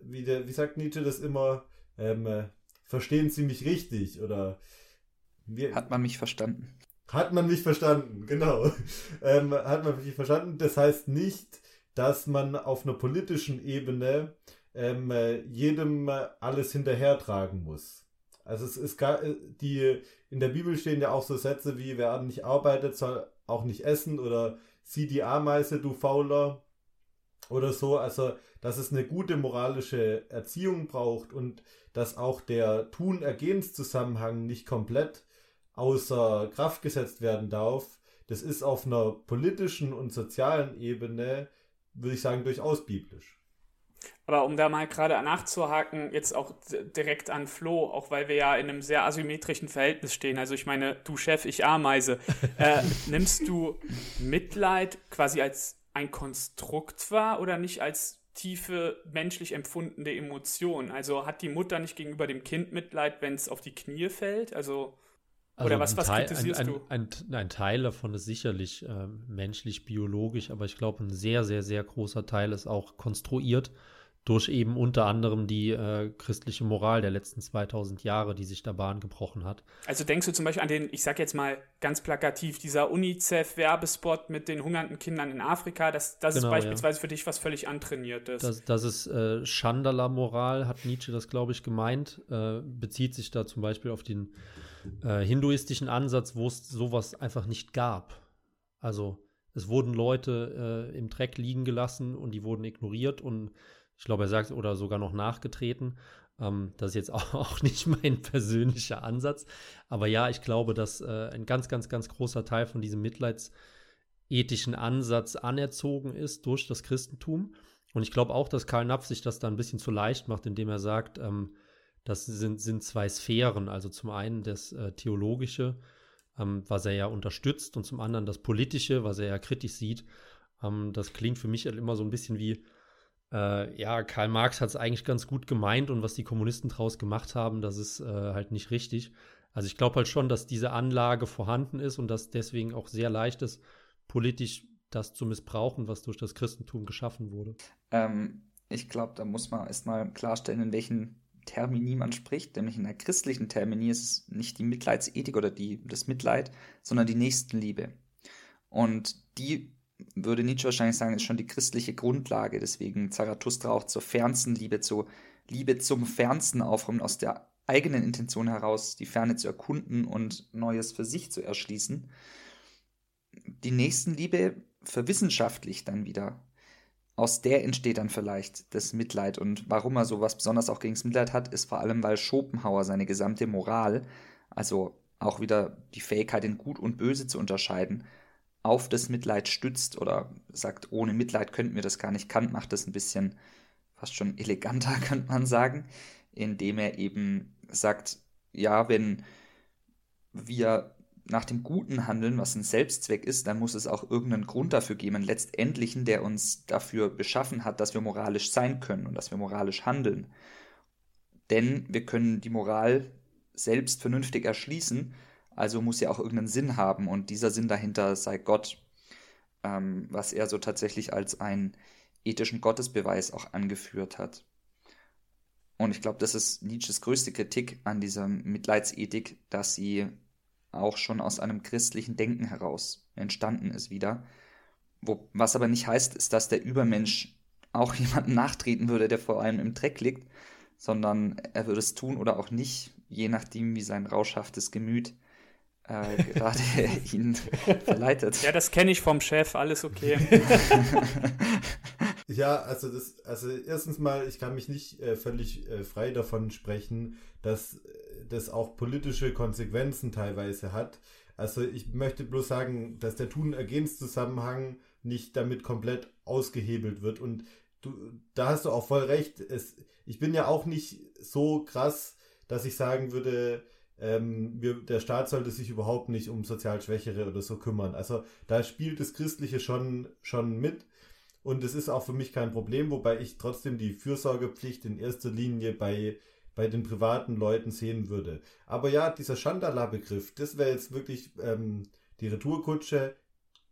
wie, der, wie sagt Nietzsche das immer, ähm, verstehen Sie mich richtig oder wir, hat man mich verstanden? Hat man mich verstanden, genau. <laughs> Ähm, hat man mich verstanden. Das heißt nicht, dass man auf einer politischen Ebene ähm, jedem alles hinterhertragen muss. Also es ist gar, die, in der Bibel stehen ja auch so Sätze wie, wer nicht arbeitet, soll auch nicht essen oder sieh die Ameise, du Fauler oder so. Also, dass es eine gute moralische Erziehung braucht und dass auch der Tun-Ergehens-Zusammenhang nicht komplett außer Kraft gesetzt werden darf, das ist auf einer politischen und sozialen Ebene, würde ich sagen, durchaus biblisch. Aber um da mal gerade nachzuhaken, jetzt auch direkt an Flo, auch weil wir ja in einem sehr asymmetrischen Verhältnis stehen. Also ich meine, du Chef, ich Ameise. <laughs> Äh, nimmst du Mitleid quasi als ein Konstrukt wahr oder nicht als tiefe menschlich empfundene Emotion. Also hat die Mutter nicht gegenüber dem Kind Mitleid, wenn es auf die Knie fällt? Also, also oder was, was Teil, kritisierst ein, du? Ein, ein, ein, Teil davon ist sicherlich äh, menschlich, biologisch, aber ich glaube, ein sehr, sehr, sehr großer Teil ist auch konstruiert durch eben unter anderem die äh, christliche Moral der letzten 2000 Jahre, die sich da Bahn gebrochen hat. Also denkst du zum Beispiel an den, ich sag jetzt mal ganz plakativ, dieser UNICEF-Werbespot mit den hungernden Kindern in Afrika, das, das genau, ist beispielsweise ja. für dich was völlig antrainiertes. Das, das ist äh, Chandala-Moral, hat Nietzsche das, glaube ich, gemeint, äh, bezieht sich da zum Beispiel auf den äh, hinduistischen Ansatz, wo es sowas einfach nicht gab. Also es wurden Leute äh, im Dreck liegen gelassen und die wurden ignoriert und Ich glaube, er sagt, oder sogar noch nachgetreten. Ähm, das ist jetzt <laughs> auch, auch, nicht mein persönlicher Ansatz. Aber ja, ich glaube, dass äh, ein ganz, ganz, ganz großer Teil von diesem mitleidsethischen Ansatz anerzogen ist durch das Christentum. Und ich glaube auch, dass Karl Napf sich das da ein bisschen zu leicht macht, indem er sagt, ähm, das sind, sind zwei Sphären. Also zum einen das äh, Theologische, ähm, was er ja unterstützt, und zum anderen das Politische, was er ja kritisch sieht. Ähm, das klingt für mich halt immer so ein bisschen wie, äh, ja, Karl Marx hat es eigentlich ganz gut gemeint und was die Kommunisten draus gemacht haben, das ist äh, halt nicht richtig. Also ich glaube halt schon, dass diese Anlage vorhanden ist und dass deswegen auch sehr leicht ist, politisch das zu missbrauchen, was durch das Christentum geschaffen wurde. Ähm, ich glaube, da muss man erstmal klarstellen, in welchen Termini man spricht. Nämlich in der christlichen Termini ist es nicht die Mitleidsethik oder die, das Mitleid, sondern die Nächstenliebe. Und die würde Nietzsche wahrscheinlich sagen, ist schon die christliche Grundlage. Deswegen Zarathustra auch zur fernsten Liebe, zur Liebe zum Fernsten aufräumen, aus der eigenen Intention heraus die Ferne zu erkunden und Neues für sich zu erschließen. Die Nächstenliebe verwissenschaftlicht dann wieder. Aus der entsteht dann vielleicht das Mitleid. Und warum er sowas besonders auch gegen das Mitleid hat, ist vor allem, weil Schopenhauer seine gesamte Moral, also auch wieder die Fähigkeit, in Gut und Böse zu unterscheiden, auf das Mitleid stützt oder sagt, ohne Mitleid könnten wir das gar nicht. Kant macht das ein bisschen fast schon eleganter, <laughs> könnte man sagen, indem er eben sagt, ja, wenn wir nach dem Guten handeln, was ein Selbstzweck ist, dann muss es auch irgendeinen Grund dafür geben, einen letztendlichen, der uns dafür beschaffen hat, dass wir moralisch sein können und dass wir moralisch handeln. Denn wir können die Moral selbst vernünftig erschließen, also muss ja auch irgendeinen Sinn haben und dieser Sinn dahinter sei Gott, ähm, was er so tatsächlich als einen ethischen Gottesbeweis auch angeführt hat. Und ich glaube, das ist Nietzsches größte Kritik an dieser Mitleidsethik, dass sie auch schon aus einem christlichen Denken heraus entstanden ist wieder. Wo, was aber nicht heißt, ist, dass der Übermensch auch <laughs> jemanden nachtreten würde, der vor allem im Dreck liegt, sondern er würde es tun oder auch nicht, je nachdem, wie sein rauschhaftes Gemüt äh, gerade <laughs> ihn verleitet. Ja, das kenne ich vom Chef, alles okay. <laughs> ja, also das, also erstens mal, ich kann mich nicht äh, völlig äh, frei davon sprechen, dass äh, das auch politische Konsequenzen teilweise hat. Also ich möchte bloß sagen, dass der Tun-Ergehens-Zusammenhang nicht damit komplett ausgehebelt wird. Und du, da hast du auch voll recht. Es, ich bin ja auch nicht so krass, dass ich sagen würde, ähm, wir, der Staat sollte sich überhaupt nicht um sozial Schwächere oder so kümmern. Also da spielt das Christliche schon, schon mit. Und es ist auch für mich kein Problem, wobei ich trotzdem die Fürsorgepflicht in erster Linie bei, bei den privaten Leuten sehen würde. Aber ja, dieser Chandala-Begriff, das wäre jetzt wirklich ähm, die Retourkutsche.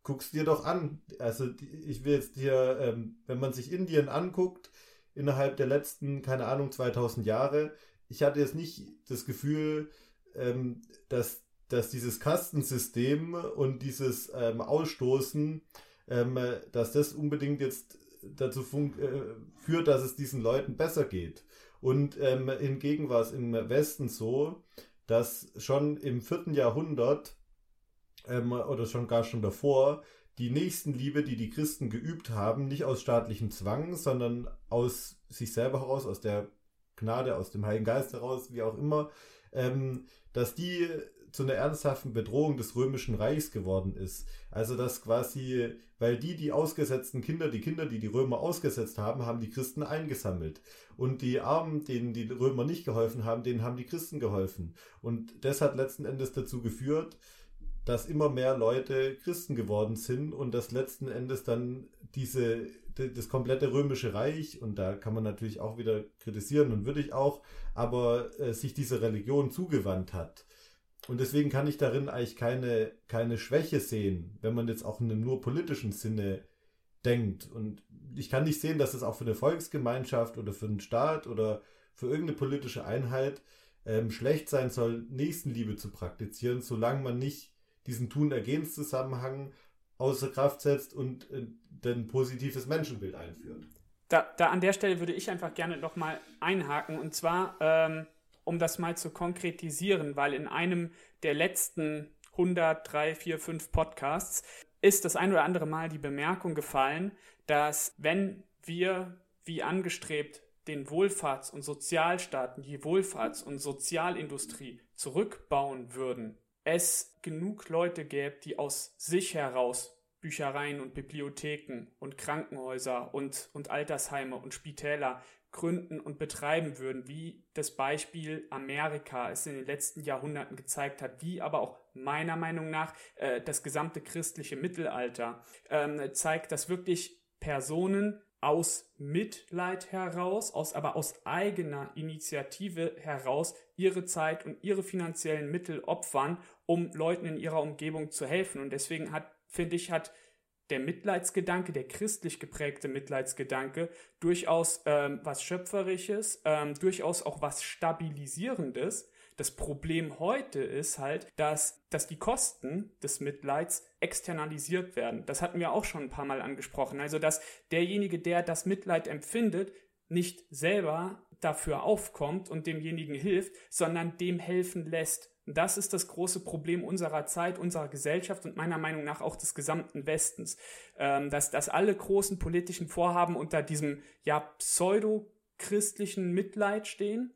Guck's dir doch an. Also ich will jetzt hier, ähm, wenn man sich Indien anguckt, innerhalb der letzten, keine Ahnung, 2000 Jahre, ich hatte jetzt nicht das Gefühl, ähm, dass, dass dieses Kastensystem und dieses ähm, Ausstoßen, ähm, dass das unbedingt jetzt dazu äh, führt, dass es diesen Leuten besser geht. Und ähm, hingegen war es im Westen so, dass schon im vierten Jahrhundert ähm, oder schon gar schon davor die Nächstenliebe, die die Christen geübt haben, nicht aus staatlichem Zwang, sondern aus sich selber heraus, aus der Gnade, aus dem Heiligen Geist heraus, wie auch immer, ähm, dass die zu einer ernsthaften Bedrohung des römischen Reichs geworden ist. Also dass quasi, weil die, die ausgesetzten Kinder, die Kinder, die die Römer ausgesetzt haben, haben die Christen eingesammelt. Und die Armen, denen die Römer nicht geholfen haben, denen haben die Christen geholfen. Und das hat letzten Endes dazu geführt, dass immer mehr Leute Christen geworden sind und dass letzten Endes dann diese das komplette römische Reich, und da kann man natürlich auch wieder kritisieren und würde ich auch, aber äh, sich dieser Religion zugewandt hat. Und deswegen kann ich darin eigentlich keine, keine Schwäche sehen, wenn man jetzt auch in einem nur politischen Sinne denkt. Und ich kann nicht sehen, dass es auch für eine Volksgemeinschaft oder für einen Staat oder für irgendeine politische Einheit ähm, schlecht sein soll, Nächstenliebe zu praktizieren, solange man nicht diesen Tun-Ergehens-Zusammenhang außer Kraft setzt und äh, ein positives Menschenbild einführt. Da, da an der Stelle würde ich einfach gerne nochmal einhaken und zwar, ähm, um das mal zu konkretisieren, weil in einem der letzten 100, 3, 4, 5 Podcasts ist das ein oder andere Mal die Bemerkung gefallen, dass wenn wir wie angestrebt den Wohlfahrts- und Sozialstaaten, die Wohlfahrts- und Sozialindustrie zurückbauen würden, es genug Leute gäbe, die aus sich heraus Büchereien und Bibliotheken und Krankenhäuser und, und Altersheime und Spitäler gründen und betreiben würden, wie das Beispiel Amerika es in den letzten Jahrhunderten gezeigt hat, wie aber auch meiner Meinung nach äh, das gesamte christliche Mittelalter ähm, zeigt, dass wirklich Personen aus Mitleid heraus, aus aber aus eigener Initiative heraus ihre Zeit und ihre finanziellen Mittel opfern, um Leuten in ihrer Umgebung zu helfen. Und deswegen hat, finde ich, hat der Mitleidsgedanke, der christlich geprägte Mitleidsgedanke, durchaus ähm, was Schöpferisches, ähm, durchaus auch was Stabilisierendes. Das Problem heute ist halt, dass, dass die Kosten des Mitleids externalisiert werden. Das hatten wir auch schon ein paar Mal angesprochen. Also, dass derjenige, der das Mitleid empfindet, nicht selber dafür aufkommt und demjenigen hilft, sondern dem helfen lässt. Das ist das große Problem unserer Zeit, unserer Gesellschaft und meiner Meinung nach auch des gesamten Westens, ähm, dass, dass alle großen politischen Vorhaben unter diesem ja pseudo-christlichen Mitleid stehen.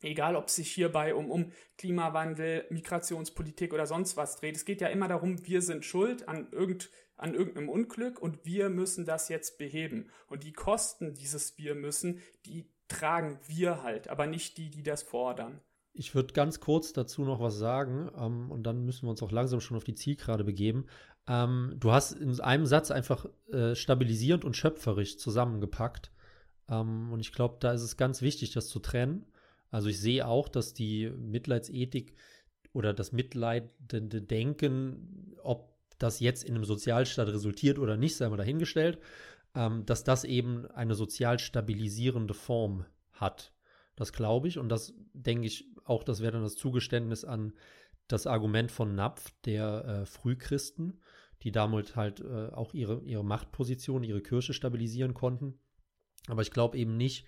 Egal, ob es sich hierbei um, um Klimawandel, Migrationspolitik oder sonst was dreht. Es geht ja immer darum, wir sind schuld an, irgend, an irgendeinem Unglück und wir müssen das jetzt beheben. Und die Kosten dieses Wir müssen, die tragen wir halt, aber nicht die, die das fordern. Ich würde ganz kurz dazu noch was sagen ähm, und dann müssen wir uns auch langsam schon auf die Zielgerade begeben. Ähm, du hast in einem Satz einfach äh, stabilisierend und schöpferisch zusammengepackt. Ähm, und ich glaube, da ist es ganz wichtig, das zu trennen. Also ich sehe auch, dass die Mitleidsethik oder das mitleidende Denken, ob das jetzt in einem Sozialstaat resultiert oder nicht, sei mal dahingestellt, ähm, dass das eben eine sozial stabilisierende Form hat. Das glaube ich und das denke ich auch, das wäre dann das Zugeständnis an das Argument von Napf, der äh, Frühchristen, die damals halt äh, auch ihre, ihre Machtposition, ihre Kirche stabilisieren konnten. Aber ich glaube eben nicht,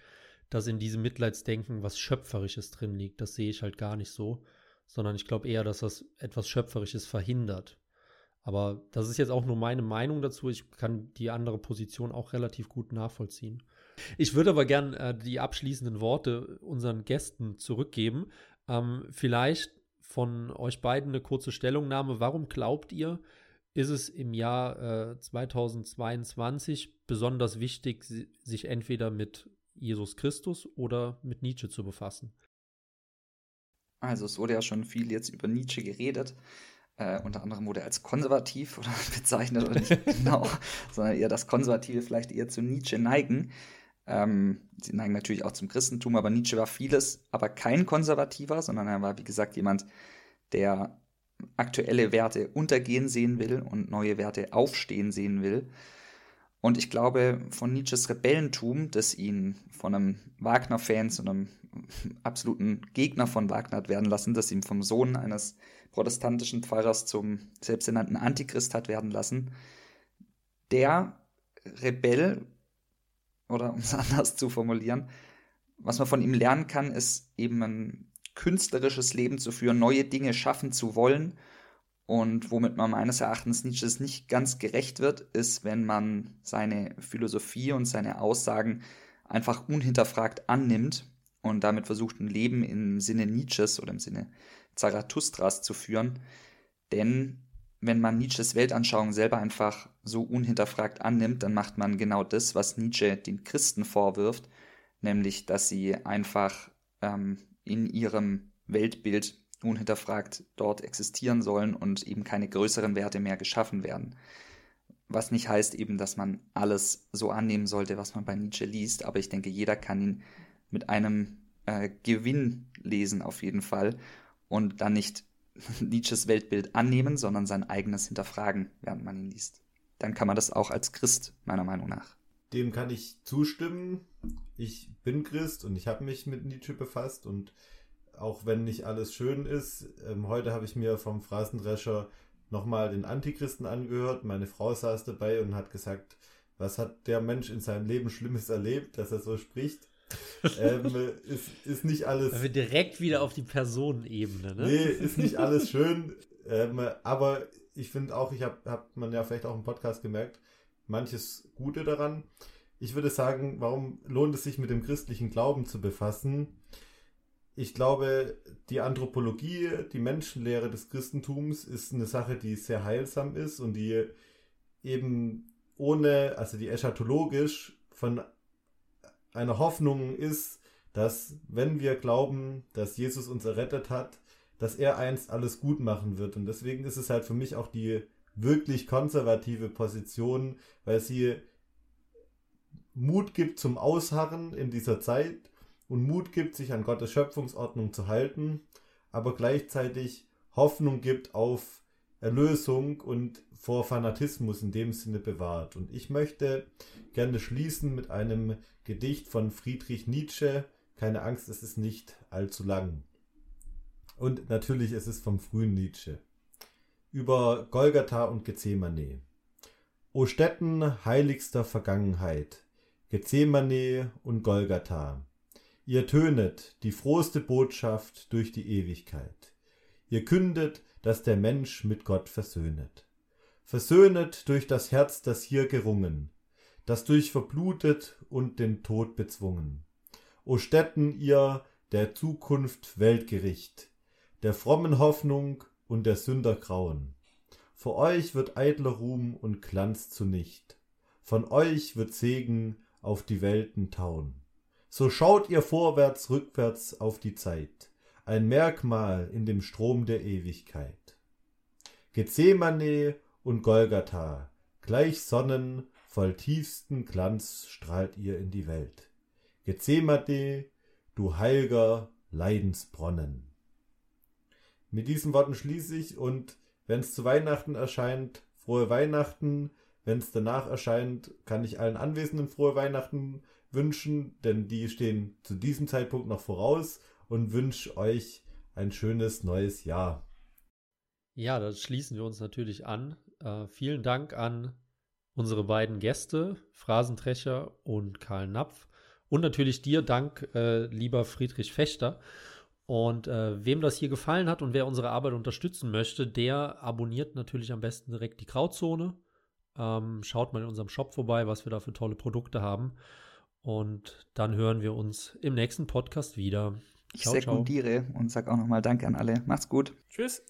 dass in diesem Mitleidsdenken was Schöpferisches drin liegt. Das sehe ich halt gar nicht so, sondern ich glaube eher, dass das etwas Schöpferisches verhindert. Aber das ist jetzt auch nur meine Meinung dazu. Ich kann die andere Position auch relativ gut nachvollziehen. Ich würde aber gern äh, die abschließenden Worte unseren Gästen zurückgeben. Ähm, vielleicht von euch beiden eine kurze Stellungnahme. Warum glaubt ihr, ist es im Jahr äh, 2022 besonders wichtig, sich entweder mit Jesus Christus oder mit Nietzsche zu befassen? Also es wurde ja schon viel jetzt über Nietzsche geredet. Äh, unter anderem wurde er als konservativ <laughs> oder bezeichnet oder nicht genau, <laughs> sondern eher das Konservative vielleicht eher zu Nietzsche neigen. Ähm, sie neigen natürlich auch zum Christentum, aber Nietzsche war vieles, aber kein Konservativer, sondern er war, wie gesagt, jemand, der aktuelle Werte untergehen sehen will und neue Werte aufstehen sehen will. Und ich glaube, von Nietzsches Rebellentum, das ihn von einem Wagner-Fans und einem absoluten Gegner von Wagner hat werden lassen, das ihm vom Sohn eines protestantischen Pfarrers zum selbsternannten Antichrist hat werden lassen, der Rebell oder um es <laughs> anders zu formulieren, was man von ihm lernen kann, ist eben ein künstlerisches Leben zu führen, neue Dinge schaffen zu wollen. Und womit man meines Erachtens Nietzsches nicht ganz gerecht wird, ist, wenn man seine Philosophie und seine Aussagen einfach unhinterfragt annimmt und damit versucht, ein Leben im Sinne Nietzsches oder im Sinne Zarathustras zu führen. Denn wenn man Nietzsches Weltanschauung selber einfach so unhinterfragt annimmt, dann macht man genau das, was Nietzsche den Christen vorwirft, nämlich dass sie einfach ähm, in ihrem Weltbild unhinterfragt dort existieren sollen und eben keine größeren Werte mehr geschaffen werden. Was nicht heißt eben, dass man alles so annehmen sollte, was man bei Nietzsche liest, aber ich denke, jeder kann ihn mit einem äh, Gewinn lesen auf jeden Fall und dann nicht <laughs> Nietzsches Weltbild annehmen, sondern sein eigenes hinterfragen, während man ihn liest. Dann kann man das auch als Christ, meiner Meinung nach. Dem kann ich zustimmen. Ich bin Christ und ich habe mich mit Nietzsche befasst und auch wenn nicht alles schön ist, ähm, heute habe ich mir vom Phrasendrescher nochmal den Antichristen angehört. Meine Frau saß dabei und hat gesagt, was hat der Mensch in seinem Leben Schlimmes erlebt, dass er so spricht ähm, <laughs> ist, ist nicht alles. Wir direkt wieder auf die Personenebene, ne? Nee, ist nicht alles <laughs> schön. Ähm, aber ich finde auch, ich habe hab man ja vielleicht auch im Podcast gemerkt, manches Gute daran. ich würde sagen, warum lohnt es sich mit dem christlichen Glauben zu befassen? Ich glaube, die Anthropologie, die Menschenlehre des Christentums ist eine Sache, die sehr heilsam ist und die eben ohne, also die eschatologisch von einer Hoffnung ist, dass wenn wir glauben, dass Jesus uns errettet hat, dass er einst alles gut machen wird. Und deswegen ist es halt für mich auch die wirklich konservative Position, weil sie Mut gibt zum Ausharren in dieser Zeit und Mut gibt, sich an Gottes Schöpfungsordnung zu halten, aber gleichzeitig Hoffnung gibt auf Erlösung und vor Fanatismus in dem Sinne bewahrt. Und ich möchte gerne schließen mit einem Gedicht von Friedrich Nietzsche. Keine Angst, es ist nicht allzu lang. Und natürlich ist es vom frühen Nietzsche. Über Golgatha und Gethsemane. O Städten heiligster Vergangenheit, Gethsemane und Golgatha. Ihr tönet die frohste Botschaft durch die Ewigkeit. Ihr kündet, dass der Mensch mit Gott versöhnet. Versöhnet durch das Herz, das hier gerungen, das durch verblutet und den Tod bezwungen. O Stätten ihr der Zukunft Weltgericht, der frommen Hoffnung und der Sünder Grauen. Vor euch wird eitler Ruhm und Glanz zunicht, von euch wird Segen auf die Welten tauen so schaut ihr vorwärts, rückwärts auf die Zeit, ein Merkmal in dem Strom der Ewigkeit. Gethsemane und Golgatha, gleich Sonnen, voll tiefsten Glanz strahlt ihr in die Welt. Gethsemane, du heilger Leidensbronnen. Mit diesen Worten schließe ich und wenn es zu Weihnachten erscheint, frohe Weihnachten. Wenn es danach erscheint, kann ich allen Anwesenden frohe Weihnachten wünschen, denn die stehen zu diesem Zeitpunkt noch voraus und wünsche euch ein schönes neues Jahr. Ja, da schließen wir uns natürlich an. Äh, vielen Dank an unsere beiden Gäste, Phrasentrecher und Karl Napf. Und natürlich dir Dank, äh, lieber Friedrich Fechter. Und äh, wem das hier gefallen hat und wer unsere Arbeit unterstützen möchte, der abonniert natürlich am besten direkt die Grauzone. Ähm, schaut mal in unserem Shop vorbei, was wir da für tolle Produkte haben. Und dann hören wir uns im nächsten Podcast wieder. Ich ciao, sekundiere ciao. und sage auch nochmal Danke an alle. Macht's gut. Tschüss.